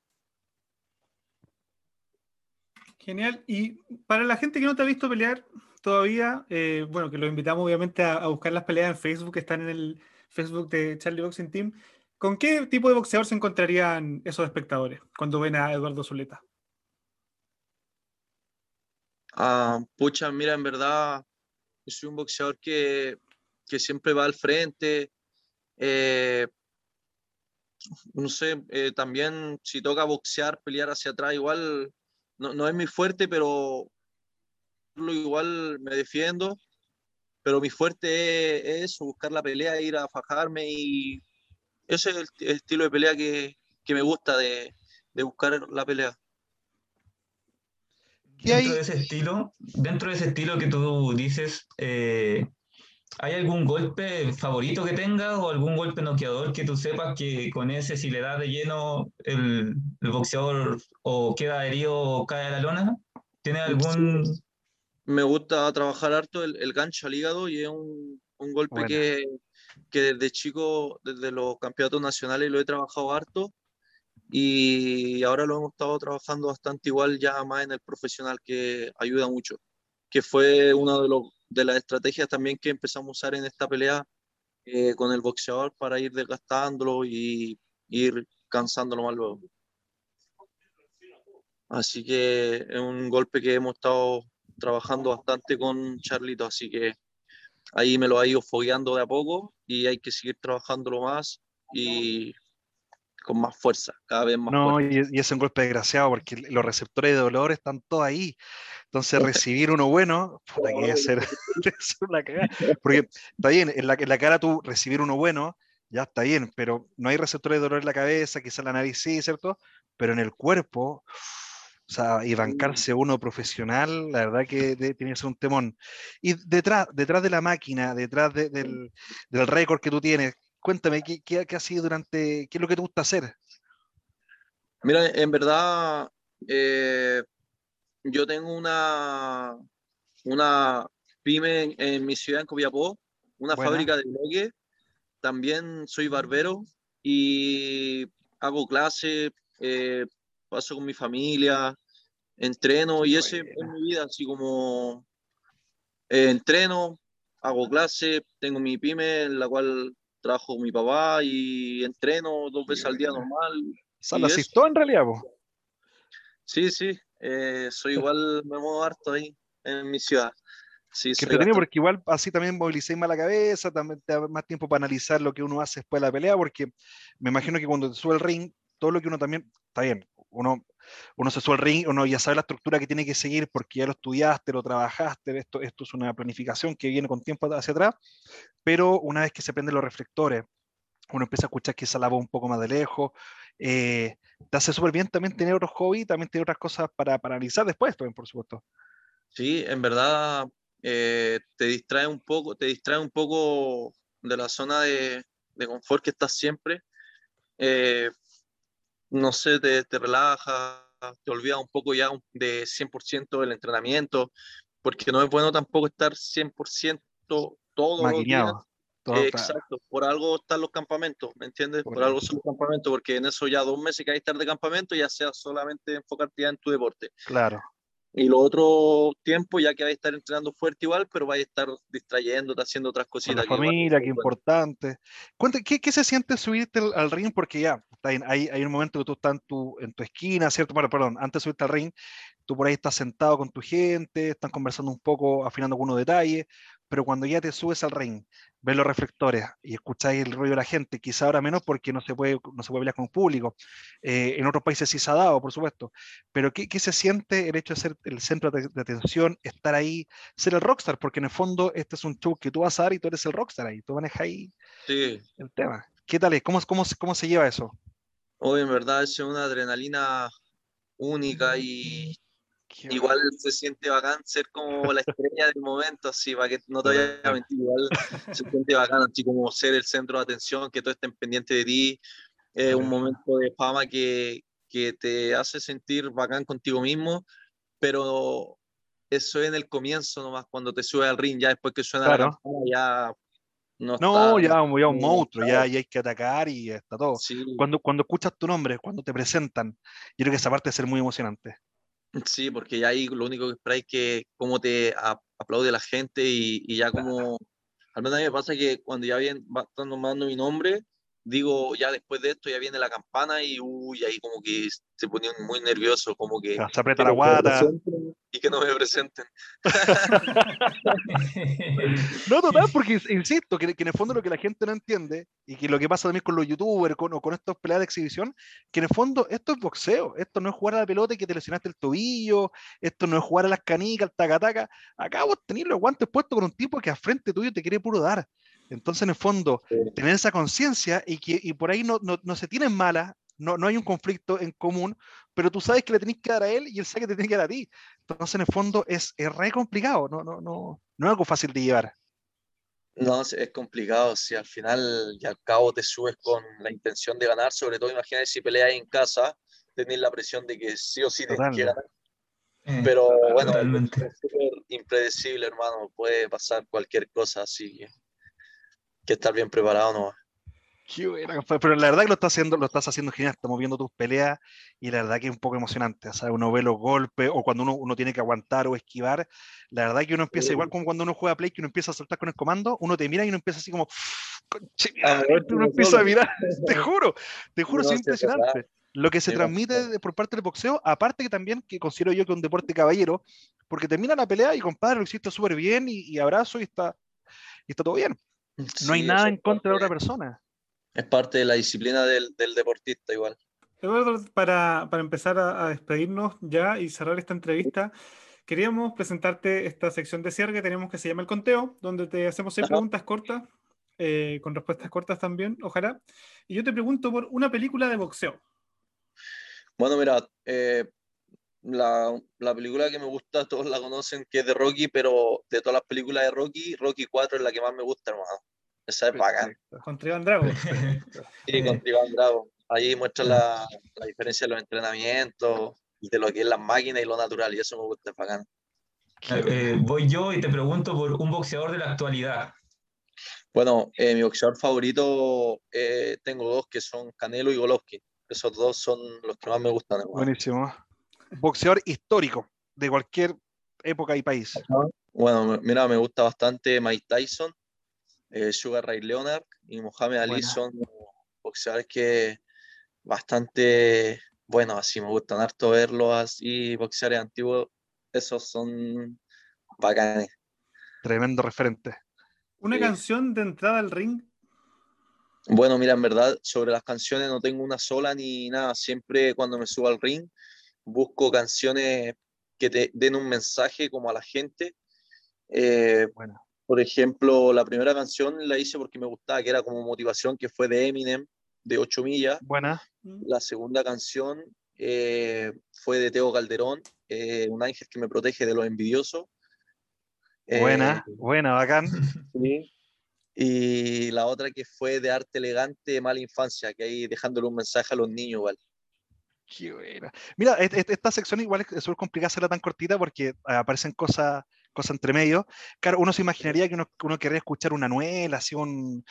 Genial. Y para la gente que no te ha visto pelear todavía, eh, bueno, que los invitamos obviamente a, a, buscar las peleas en Facebook, que están en el Facebook de Charlie Boxing Team. ¿Con qué tipo de boxeador se encontrarían esos espectadores cuando ven a Eduardo Zuleta? Ah, pucha, mira, en verdad, yo soy un boxeador que, que siempre va al frente. Eh, no sé, eh, también si toca boxear, pelear hacia atrás, igual no, no es mi fuerte, pero igual me defiendo. Pero mi fuerte es, buscar la pelea, ir a fajarme y ese es el, el estilo de pelea que, que me gusta de, de, buscar la pelea. Dentro de ese estilo, dentro de ese estilo que tú dices, eh, ¿hay algún golpe favorito que tengas o algún golpe noqueador que tú sepas que con ese si le das de lleno el, el boxeador o queda herido o cae a la lona? ¿Tiene algún...? Sí. Me gusta trabajar harto el, el, gancho al hígado y es un, un golpe bueno. que, que desde chico, desde los campeonatos nacionales lo he trabajado harto y ahora lo hemos estado trabajando bastante igual ya más en el profesional que ayuda mucho, que fue una de, los, de las estrategias también que empezamos a usar en esta pelea eh, con el boxeador para ir desgastándolo y ir cansándolo más luego. Así que es un golpe que hemos estado trabajando bastante con Charlito, así que ahí me lo ha ido fogueando de a poco y hay que seguir trabajándolo más y con más fuerza, cada vez más no, fuerza. Y, es un golpe desgraciado porque los receptores de dolor están todos ahí. Entonces recibir uno bueno, puta que debe ser, una cagada. Porque está bien, en la, en la cara tú recibir uno bueno, ya está bien, pero no hay receptores de dolor en la cabeza, quizás la nariz sí, ¿cierto? Pero en el cuerpo, O sea, y bancarse uno profesional, la verdad que tiene que ser un temón. Y detrás, detrás de la máquina, detrás de- del, del récord que tú tienes, cuéntame, ¿qué, qué, qué ha sido durante, qué es lo que te gusta hacer? Mira, en verdad, eh, yo tengo una, una pyme en, en mi ciudad, en Copiapó, una Buena. fábrica de bloques. También soy barbero y hago clases, eh, paso con mi familia, entreno y ese es mi vida, así como eh, entreno, hago clases, tengo mi pyme en la cual trabajo con mi papá y entreno dos veces al día normal. Asistió en realidad, po. Sí, sí, eh, soy igual, me muevo harto ahí en mi ciudad. Sí, Que bastante- porque igual así también movilicéis más la cabeza, también te da más tiempo para analizar lo que uno hace después de la pelea, porque me imagino que cuando te sube el ring, todo lo que uno también, está bien, uno, uno se sube al ring, uno ya sabe la estructura que tiene que seguir porque ya lo estudiaste, lo trabajaste, esto, esto es una planificación que viene con tiempo hacia atrás, pero una vez que se prenden los reflectores, uno empieza a escuchar quizá la voz un poco más de lejos, eh, te hace súper bien también tener otros hobbies, también tener otras cosas para, para analizar después, también, por supuesto. Sí, en verdad eh, te distrae un poco, te distrae un poco de la zona de, de confort que estás siempre. Eh, no sé, te, te relaja, te olvidas un poco ya de 100% del entrenamiento, porque no es bueno tampoco estar 100% todos los días. Maquineado. todo, Eh. Exacto, por algo están los campamentos, ¿me entiendes? Por algo son los campamentos, porque en eso ya dos meses que hay que estar de campamento, ya sea solamente enfocarte ya en tu deporte. Claro. Y lo otro tiempo, ya que vais a estar entrenando fuerte igual, pero vais a estar distrayéndote, haciendo otras con cositas. la que igual familia, qué bueno. importante. Cuenta, ¿qué, qué se siente subirte al, al ring? Porque ya, hay, hay un momento que tú estás en tu, en tu esquina, ¿cierto? Bueno, perdón, antes de subirte al ring, tú por ahí estás sentado con tu gente, están conversando un poco, afinando algunos detalles, pero cuando ya te subes al ring, ves los reflectores y escucháis el ruido de la gente, quizá ahora menos porque no se puede, no se puede hablar con el público. Eh, en otros países sí se ha dado, por supuesto. Pero ¿qué, qué se siente el hecho de ser el centro de, de atención, estar ahí, ser el rockstar? Porque en el fondo este es un show que tú vas a dar y tú eres el rockstar ahí, tú manejas ahí Sí, el tema. ¿Qué tal es? ¿Cómo, cómo, cómo se lleva eso? Hoy en verdad es una adrenalina única y Qué igual se siente bacán ser como la estrella del momento, así, para que no te vayas a mentir, igual se siente bacán, así como ser el centro de atención, que todos estén pendientes de ti, es un Claro. momento de fama que, que te hace sentir bacán contigo mismo, pero eso es en el comienzo nomás, cuando te subes al ring, ya después que suena la Claro. campana, ya no No, está- ya, ya un monstruo, ya, claro. ya hay que atacar y está todo. Sí, Cuando, cuando escuchas tu nombre, cuando te presentan, yo creo que esa parte debe ser muy emocionante. sí, porque ya ahí lo único que esperáis es que cómo te aplaude la gente y, y ya como, al menos a mí me pasa que cuando ya bien, va están nombrando mi nombre, digo, ya después de esto ya viene la campana y uy, ahí como que se pone muy nervioso, como que... Se aprieta la guata. Y que no me presenten. No, total, porque ins- insisto, que, que en el fondo lo que la gente no entiende, y que lo que pasa también con los youtubers con, o con estos peleas de exhibición, que en el fondo esto es boxeo, esto no es jugar a la pelota y que te lesionaste el tobillo, esto no es jugar a las canicas, al taca-taca. Acá vos tenés los guantes puestos con un tipo que al frente tuyo te quiere puro dar. Entonces, en el fondo, tener esa conciencia y que y por ahí no, no, no se tienen malas, no, no hay un conflicto en común, pero tú sabes que le tenés que dar a él y él sabe que te tiene que dar a ti. Entonces, en el fondo, es, es re complicado, no, no, no, no es algo fácil de llevar. No, es complicado, si al final y al cabo te subes con la intención de ganar, sobre todo imagínate si peleas en casa, tenés la presión de que sí o sí Total. ganar. Eh, Pero bueno, Totalmente. es súper impredecible, hermano. Puede pasar cualquier cosa, así que, estar bien preparado no. Qué buena. Pero la verdad que lo estás haciendo, lo estás haciendo genial. Estamos viendo tus peleas y la verdad que es un poco emocionante. O sea, uno ve los golpes o cuando uno, uno tiene que aguantar o esquivar. La verdad que uno empieza Sí. igual como cuando uno juega Play, que uno empieza a saltar con el comando, uno te mira y uno empieza así como, "Conche mi Ah, madre", bueno, uno no empieza a mirar, te juro, te juro, No, es verdad. impresionante. Lo que se Sí, transmite por parte del boxeo, aparte que también que considero yo que es un deporte caballero, porque termina la pelea y compadre, lo hiciste súper bien y, y abrazo y está, y está todo bien. No hay Sí, nada en contra de otra persona. Es parte de la disciplina del, del deportista igual. Eduardo, para, para empezar a, a despedirnos ya y cerrar esta entrevista, queríamos presentarte esta sección de cierre que tenemos que se llama El Conteo, donde te hacemos seis Ajá. preguntas cortas, eh, con respuestas cortas también, ojalá. Y yo te pregunto por una película de boxeo. Bueno, mira, eh, la, la película que me gusta, todos la conocen, que es de Rocky, pero de todas las películas de Rocky, Rocky 4 es la que más me gusta, hermano. Esa es bacán. Con Trivan Drago. Sí, con Iván Bravo. Ahí muestra la, la diferencia de los entrenamientos, de lo que es las máquinas y lo natural, y eso me gusta, es bacán. Eh, voy yo y te pregunto por un boxeador de la actualidad. Bueno, eh, mi boxeador favorito, eh, tengo dos que son Canelo y Golovkin. Esos dos son los que más me gustan. hermano. Buenísimo. Boxeador histórico de cualquier época y país. Bueno, mira, me gusta bastante Mike Tyson, eh, Sugar Ray Leonard y Mohamed Ali Buena. son boxeadores que bastante buenos, así me gustan harto verlos así, boxeadores antiguos, esos son bacanes. Tremendo referente. Una Sí. canción de entrada al ring. Bueno, mira, en verdad, sobre las canciones no tengo una sola ni nada. Siempre cuando me subo al ring, busco canciones que te den un mensaje como a la gente. Eh, Bueno. por ejemplo, la primera canción la hice porque me gustaba, que era como motivación, que fue de Eminem, de 8 millas. Buena. La segunda canción eh, fue de Teo Calderón, eh, Un ángel que me protege de los envidiosos. Eh, Buena. Buena, bacán. Sí. Y la otra que fue de arte elegante, mala infancia, que ahí dejándole un mensaje a los niños, igual. Qué buena. Mira, esta sección igual es súper complicada hacerla tan cortita porque ah, aparecen cosas cosas entre medio. Claro, uno se imaginaría que uno, uno querría escuchar una nuela, así un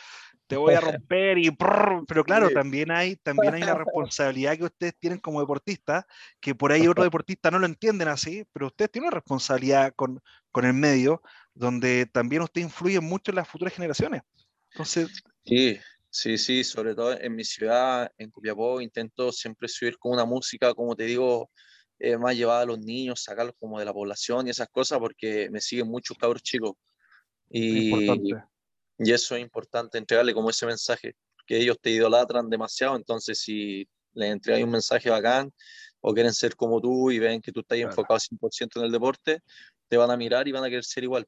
te voy a romper y pero claro, también hay, también hay una responsabilidad que ustedes tienen como deportistas, que por ahí otros deportistas no lo entienden así, pero ustedes tienen una responsabilidad con, con el medio, donde también usted influye mucho en las futuras generaciones. Entonces, Sí, sí, sí, sobre todo en mi ciudad, en Copiapó, intento siempre subir con una música, como te digo, eh, más llevada a los niños, sacarlos como de la población y esas cosas, porque me siguen muchos cabros chicos. Y, y eso es importante, entregarle como ese mensaje, que ellos te idolatran demasiado, entonces si les entregas un mensaje bacán o quieren ser como tú y ven que tú estás Claro. enfocado 100% en el deporte, te van a mirar y van a querer ser igual.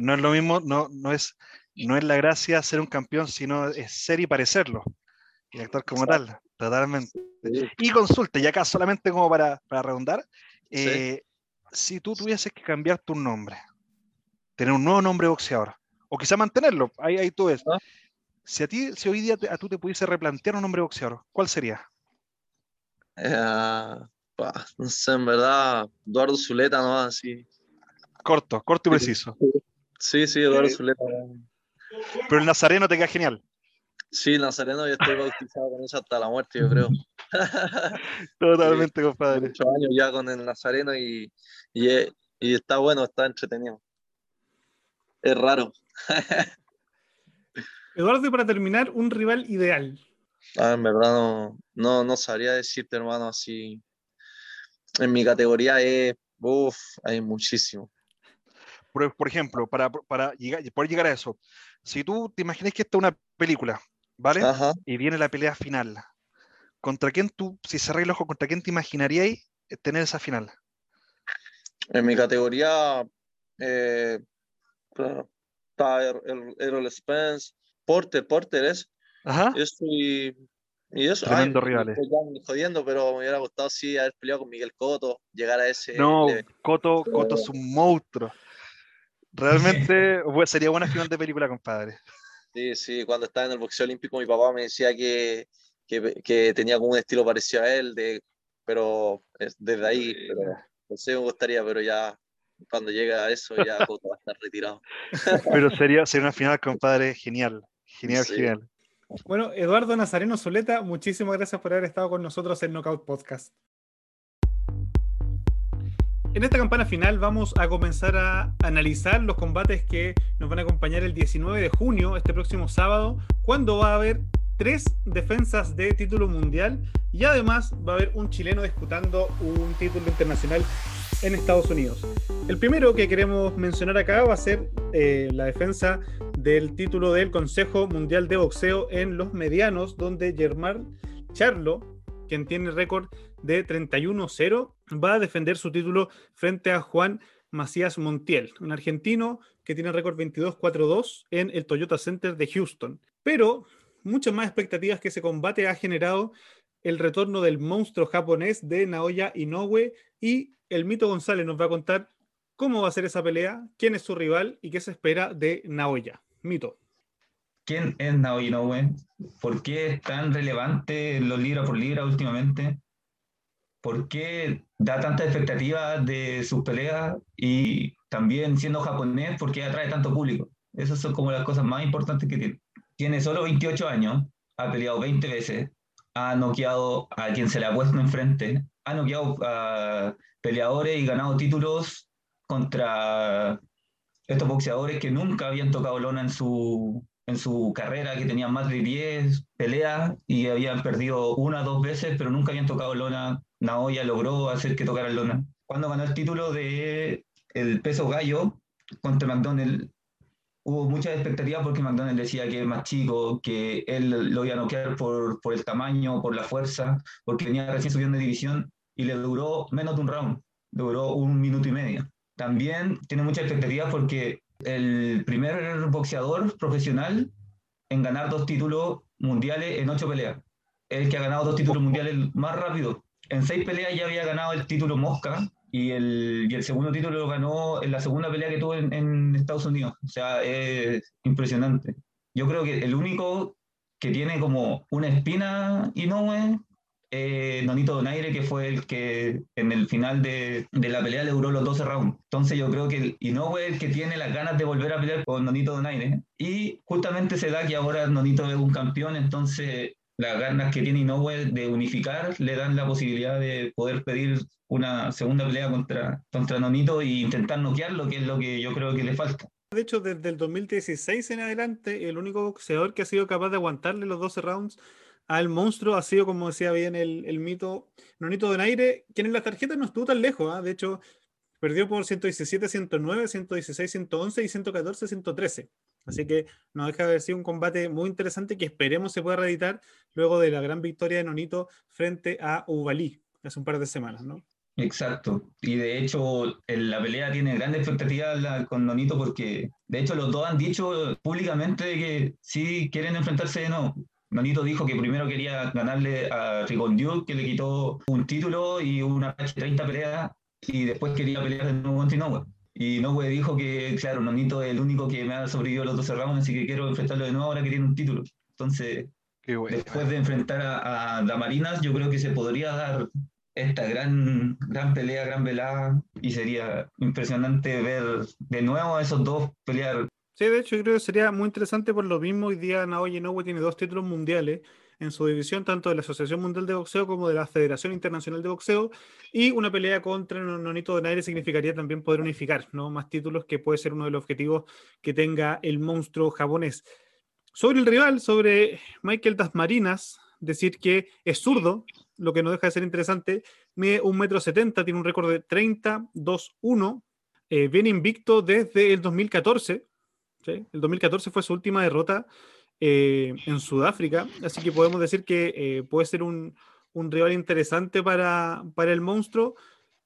No es lo mismo, no, no, es, no es la gracia ser un campeón, sino es ser y parecerlo. Y actuar como tal, totalmente. Y consulta, y acá solamente como para, para Sí. eh, si tú tuvieses que cambiar tu nombre, tener un nuevo nombre boxeador, o quizá mantenerlo, ahí, ahí tú ves. Ah. Si a ti, si hoy día te- a tú te pudiese replantear un nombre boxeador, ¿cuál sería? Eh, pa, no sé, en verdad, Eduardo Zuleta, ¿no? Así. Corto, corto y preciso. Sí, sí, Eduardo Eh, Zuleta. Pero el nazareno te queda genial. Sí, Nazareno, yo estoy bautizado con eso hasta la muerte, yo creo. Totalmente, compadre. Muchos años ya con el Nazareno y, y, es- y está bueno, está entretenido. Es raro. Eduardo, y para terminar, un rival ideal. Ah, en verdad no, no, no sabría decirte, hermano, así. En mi categoría es, uff, hay muchísimo. Por, por ejemplo, para, para llegar, poder llegar a eso, si tú te imaginas que esta es una película, ¿vale? Ajá. y viene la pelea final. ¿Contra quién tú, si cerráis el ojo, contra quién te imaginaríais eh, tener esa final? En mi categoría eh, está Er- Er- Errol Spence, Porter, Porter es, Ajá. eso y, y eso. Tremendos me rivales. estoy jodiendo, pero me hubiera gustado sí haber peleado con Miguel Cotto, llegar a ese No. Coto, Coto es un monstruo. Realmente pues, sería buena final de película, compadre. Sí, sí, cuando estaba en el boxeo olímpico mi papá me decía que, que, que tenía como un estilo parecido a él, de, pero es desde ahí, pero no sé, me gustaría, pero ya cuando llega a eso ya Cotto va a estar retirado. Pero sería, sería una final, compadre, genial. Genial, Sí. genial. Bueno, Eduardo Nazareno Zuleta, muchísimas gracias por haber estado con nosotros en Knockout Podcast. En esta campana final vamos a comenzar a analizar los combates que nos van a acompañar el 19 de junio, este próximo sábado, cuando va a haber tres defensas de título mundial y además va a haber un chileno disputando un título internacional en Estados Unidos. El primero que queremos mencionar acá va a ser eh, la defensa del título del Consejo Mundial de Boxeo en los medianos, donde Germán Charlo, quien tiene récord de 31-0, va a defender su título frente a Juan Macías Montiel, un argentino que tiene récord 22-4-2 en el Toyota Center de Houston. Pero muchas más expectativas que ese combate ha generado el retorno del monstruo japonés de Naoya Inoue Y el Mito González nos va a contar cómo va a ser esa pelea, quién es su rival y qué se espera de Naoya. Mito. ¿Quién es Naoya Inoue? ¿Por qué es tan relevante los libra por libra últimamente? ¿Por qué da tanta expectativa de sus peleas? Y también siendo japonés, ¿por qué atrae tanto público? Esas son como las cosas más importantes que tiene. Tiene solo 28 años, ha peleado 20 veces, ha noqueado a quien se le ha puesto enfrente, ha noqueado a peleadores y ganado títulos contra estos boxeadores que nunca habían tocado lona en su, en su carrera, que tenían más de 10 peleas y habían perdido una o dos veces, pero nunca habían tocado lona. Naoya logró hacer que tocara lona. Cuando ganó el título de el peso gallo contra McDonald, hubo muchas expectativas porque McDonald decía que es más chico, que él lo iba a noquear por, por el tamaño, por la fuerza, porque venía recién subiendo de división y le duró menos de un round, duró un minuto y medio. También tiene muchas expectativas porque el primer boxeador profesional en ganar dos títulos mundiales en ocho peleas. El que ha ganado dos títulos mundiales más rápido. En seis peleas ya había ganado el título Mosca y el, y el segundo título lo ganó en la segunda pelea que tuvo en, en Estados Unidos. O sea, es impresionante. Yo creo que el único que tiene como una espina Inoue eh, Nonito Donaire, que fue el que en el final de, de, la pelea le duró los 12 rounds. Entonces yo creo que Inoue es el que tiene las ganas de volver a pelear con Nonito Donaire. Y justamente se da que ahora Nonito es un campeón, entonces las ganas que tiene Inoue de unificar le dan la posibilidad de poder pedir una segunda pelea contra, contra Nonito e intentar noquearlo, que es lo que yo creo que le falta. De hecho, desde el 2016 en adelante, el único boxeador que ha sido capaz de aguantarle los 12 rounds al monstruo ha sido, como decía bien el, el mito, Nonito Donaire, quien en las tarjetas no estuvo tan lejos. ¿eh? De hecho, perdió por 117, 109, 116, 111 y 114, 113. Así que no deja de haber sido un combate muy interesante que esperemos se pueda reeditar luego de la gran victoria de Nonito frente a Ubalí hace un par de semanas, ¿no? Exacto. Y de hecho, la pelea tiene grandes expectativas con Nonito porque, de hecho, los dos han dicho públicamente que sí quieren enfrentarse de nuevo. Nonito dijo que primero quería ganarle a Rigondeau, que le quitó un título y una 30 peleas, y después quería pelear de nuevo con Inoue. Y Inoue dijo que, claro, Nonito es el único que me ha sobrevivido los dos rounds, así que quiero enfrentarlo de nuevo ahora que tiene un título. Entonces, bueno. después de enfrentar a, a Damarinas, yo creo que se podría dar esta gran, gran pelea, gran velada, y sería impresionante ver de nuevo a esos dos pelear Sí, de hecho, yo creo que sería muy interesante por lo mismo. Hoy día Naoya Inoue tiene dos títulos mundiales en su división, tanto de la Asociación Mundial de Boxeo como de la Federación Internacional de Boxeo. Y una pelea contra Nonito Donaire significaría también poder unificar ¿no? más títulos, que puede ser uno de los objetivos que tenga el monstruo japonés. Sobre el rival, sobre Michael Dasmarinas, decir que es zurdo, lo que no deja de ser interesante, mide un metro setenta, tiene un récord de 30-2-1, eh, viene invicto desde el 2014 el 2014 fue su última derrota eh, en Sudáfrica, así que podemos decir que eh, puede ser un, rival interesante para el monstruo,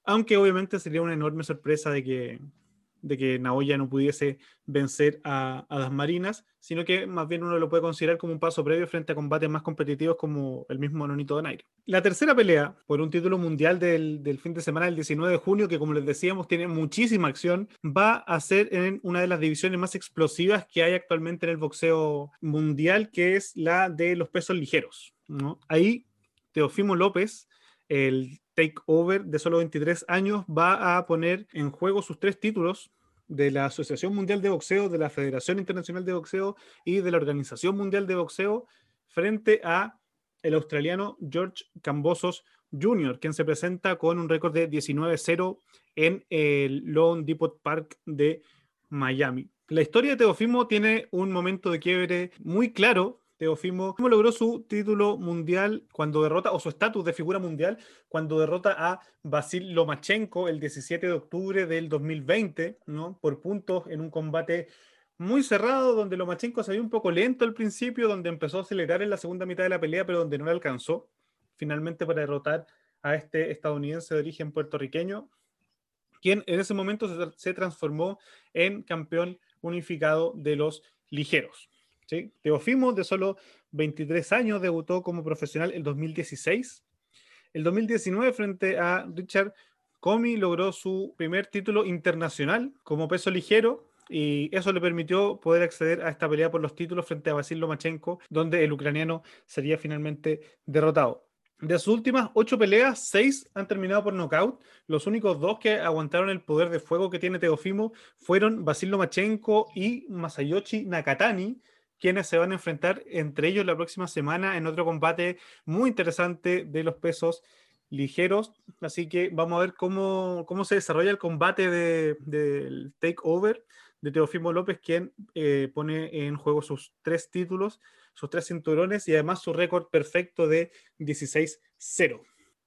aunque obviamente sería una enorme sorpresa de que, de que Naoya no pudiese vencer a, a, las Marinas, sino que más bien uno lo puede considerar como un paso previo frente a combates más competitivos como el mismo Nonito Donaire. La tercera pelea por un título mundial del, del, fin de semana del 19 de junio, que como les decíamos tiene muchísima acción, va a ser en una de las divisiones más explosivas que hay actualmente en el boxeo mundial, que es la de los pesos ligeros. ¿no? Ahí Teofimo López el takeover de solo 23 años va a poner en juego sus tres títulos de la Asociación Mundial de Boxeo, de la Federación Internacional de Boxeo y de la Organización Mundial de Boxeo frente a el australiano George Cambosos Jr., quien se presenta con un récord de 19-0 en el Lone Depot Park de Miami. La historia de Teofimo tiene un momento de quiebre muy claro Teofimo logró su título mundial cuando derrota, o su estatus de figura mundial, cuando derrota a Basil Lomachenko el 17 de octubre del 2020, ¿no? Por puntos en un combate muy cerrado, donde Lomachenko vio un poco lento al principio, donde empezó a acelerar en la segunda mitad de la pelea, pero donde no le alcanzó, finalmente para derrotar a este estadounidense de origen puertorriqueño, quien en ese momento se transformó en campeón unificado de los ligeros. Teofimo, de solo 23 años, debutó como profesional en 2016. El 2019 frente a Richard Comi logró su primer título internacional como peso ligero y eso le permitió poder acceder a esta pelea por los títulos frente a Vasil Lomachenko, donde el ucraniano sería finalmente derrotado. De sus últimas ocho peleas, seis han terminado por nocaut. Los únicos dos que aguantaron el poder de fuego que tiene Teofimo fueron Vasil Lomachenko y Masayoshi Nakatani, quienes se van a enfrentar entre ellos la próxima semana en otro combate muy interesante de los pesos ligeros. Así que vamos a ver cómo, cómo se desarrolla el combate del de, takeover de Teofimo López, quien eh, pone en juego sus tres títulos, sus tres cinturones y además su récord perfecto de 16-0.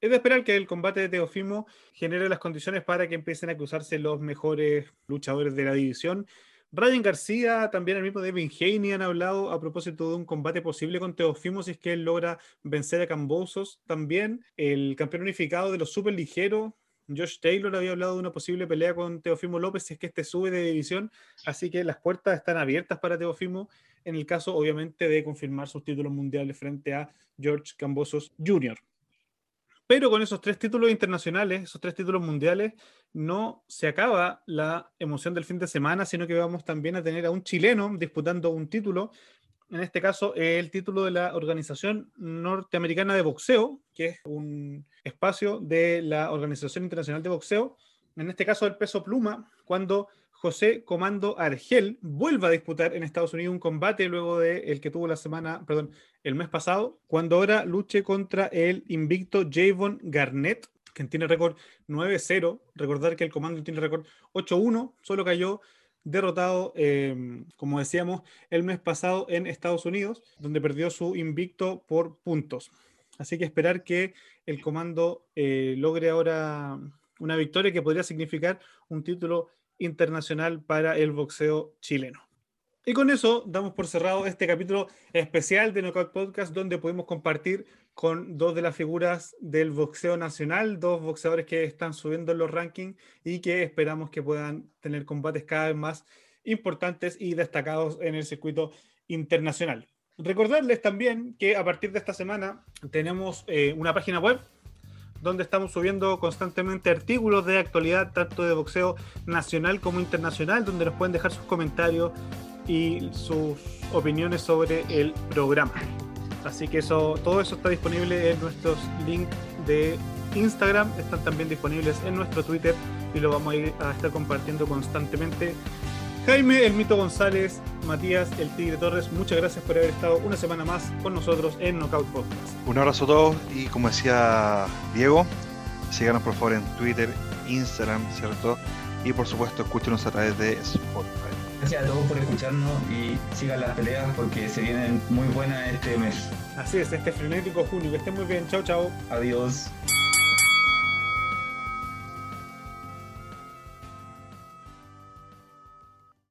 Es de esperar que el combate de Teofimo genere las condiciones para que empiecen a cruzarse los mejores luchadores de la división Ryan García, también el mismo Devin Haney han hablado a propósito de un combate posible con Teofimo si es que él logra vencer a Cambosos. También el campeón unificado de los super ligeros, Josh Taylor, había hablado de una posible pelea con Teofimo López si es que este sube de división. Así que las puertas están abiertas para Teofimo en el caso, obviamente, de confirmar sus títulos mundiales frente a George Cambosos Jr. Pero con esos tres títulos internacionales, esos tres títulos mundiales, no se acaba la emoción del fin de semana, sino que vamos también a tener a un chileno disputando un título, en este caso el título de la Organización Norteamericana de Boxeo, que es un espacio de la Organización Internacional de Boxeo, en este caso el peso pluma, cuando José Comando Argel vuelva a disputar en Estados Unidos un combate luego de el que tuvo la semana, perdón, el mes pasado, cuando ahora luche contra el invicto Javon Garnett, quien tiene récord 9-0. Recordar que el comando tiene récord 8-1, solo cayó derrotado, em, como decíamos, el mes pasado en Estados Unidos, donde perdió su invicto por puntos. Así que esperar que el comando eh, logre ahora una victoria que podría significar un título internacional para el boxeo chileno. Y con eso damos por cerrado este capítulo especial de Knockout Podcast, donde pudimos compartir con dos de las figuras del boxeo nacional, dos boxeadores que están subiendo en los rankings y que esperamos que puedan tener combates cada vez más importantes y destacados en el circuito internacional. Recordarles también que a partir de esta semana tenemos eh, una página web donde estamos subiendo constantemente artículos de actualidad, tanto de boxeo nacional como internacional, donde nos pueden dejar sus comentarios y sus opiniones sobre el programa. Así que eso, todo eso está disponible en nuestros links de Instagram, están también disponibles en nuestro Twitter y lo vamos a, ir a estar compartiendo constantemente Jaime, el Mito González, Matías, el Tigre Torres, muchas gracias por haber estado una semana más con nosotros en Knockout Podcast. Un abrazo a todos y como decía Diego, síganos por favor en Twitter, Instagram, ¿cierto? Y por supuesto escúchenos a través de Spotify. Gracias a todos por escucharnos y sigan las peleas porque se vienen muy buenas este mes. Así es, este frenético junio. Que estén muy bien. Chao, chao. Adiós.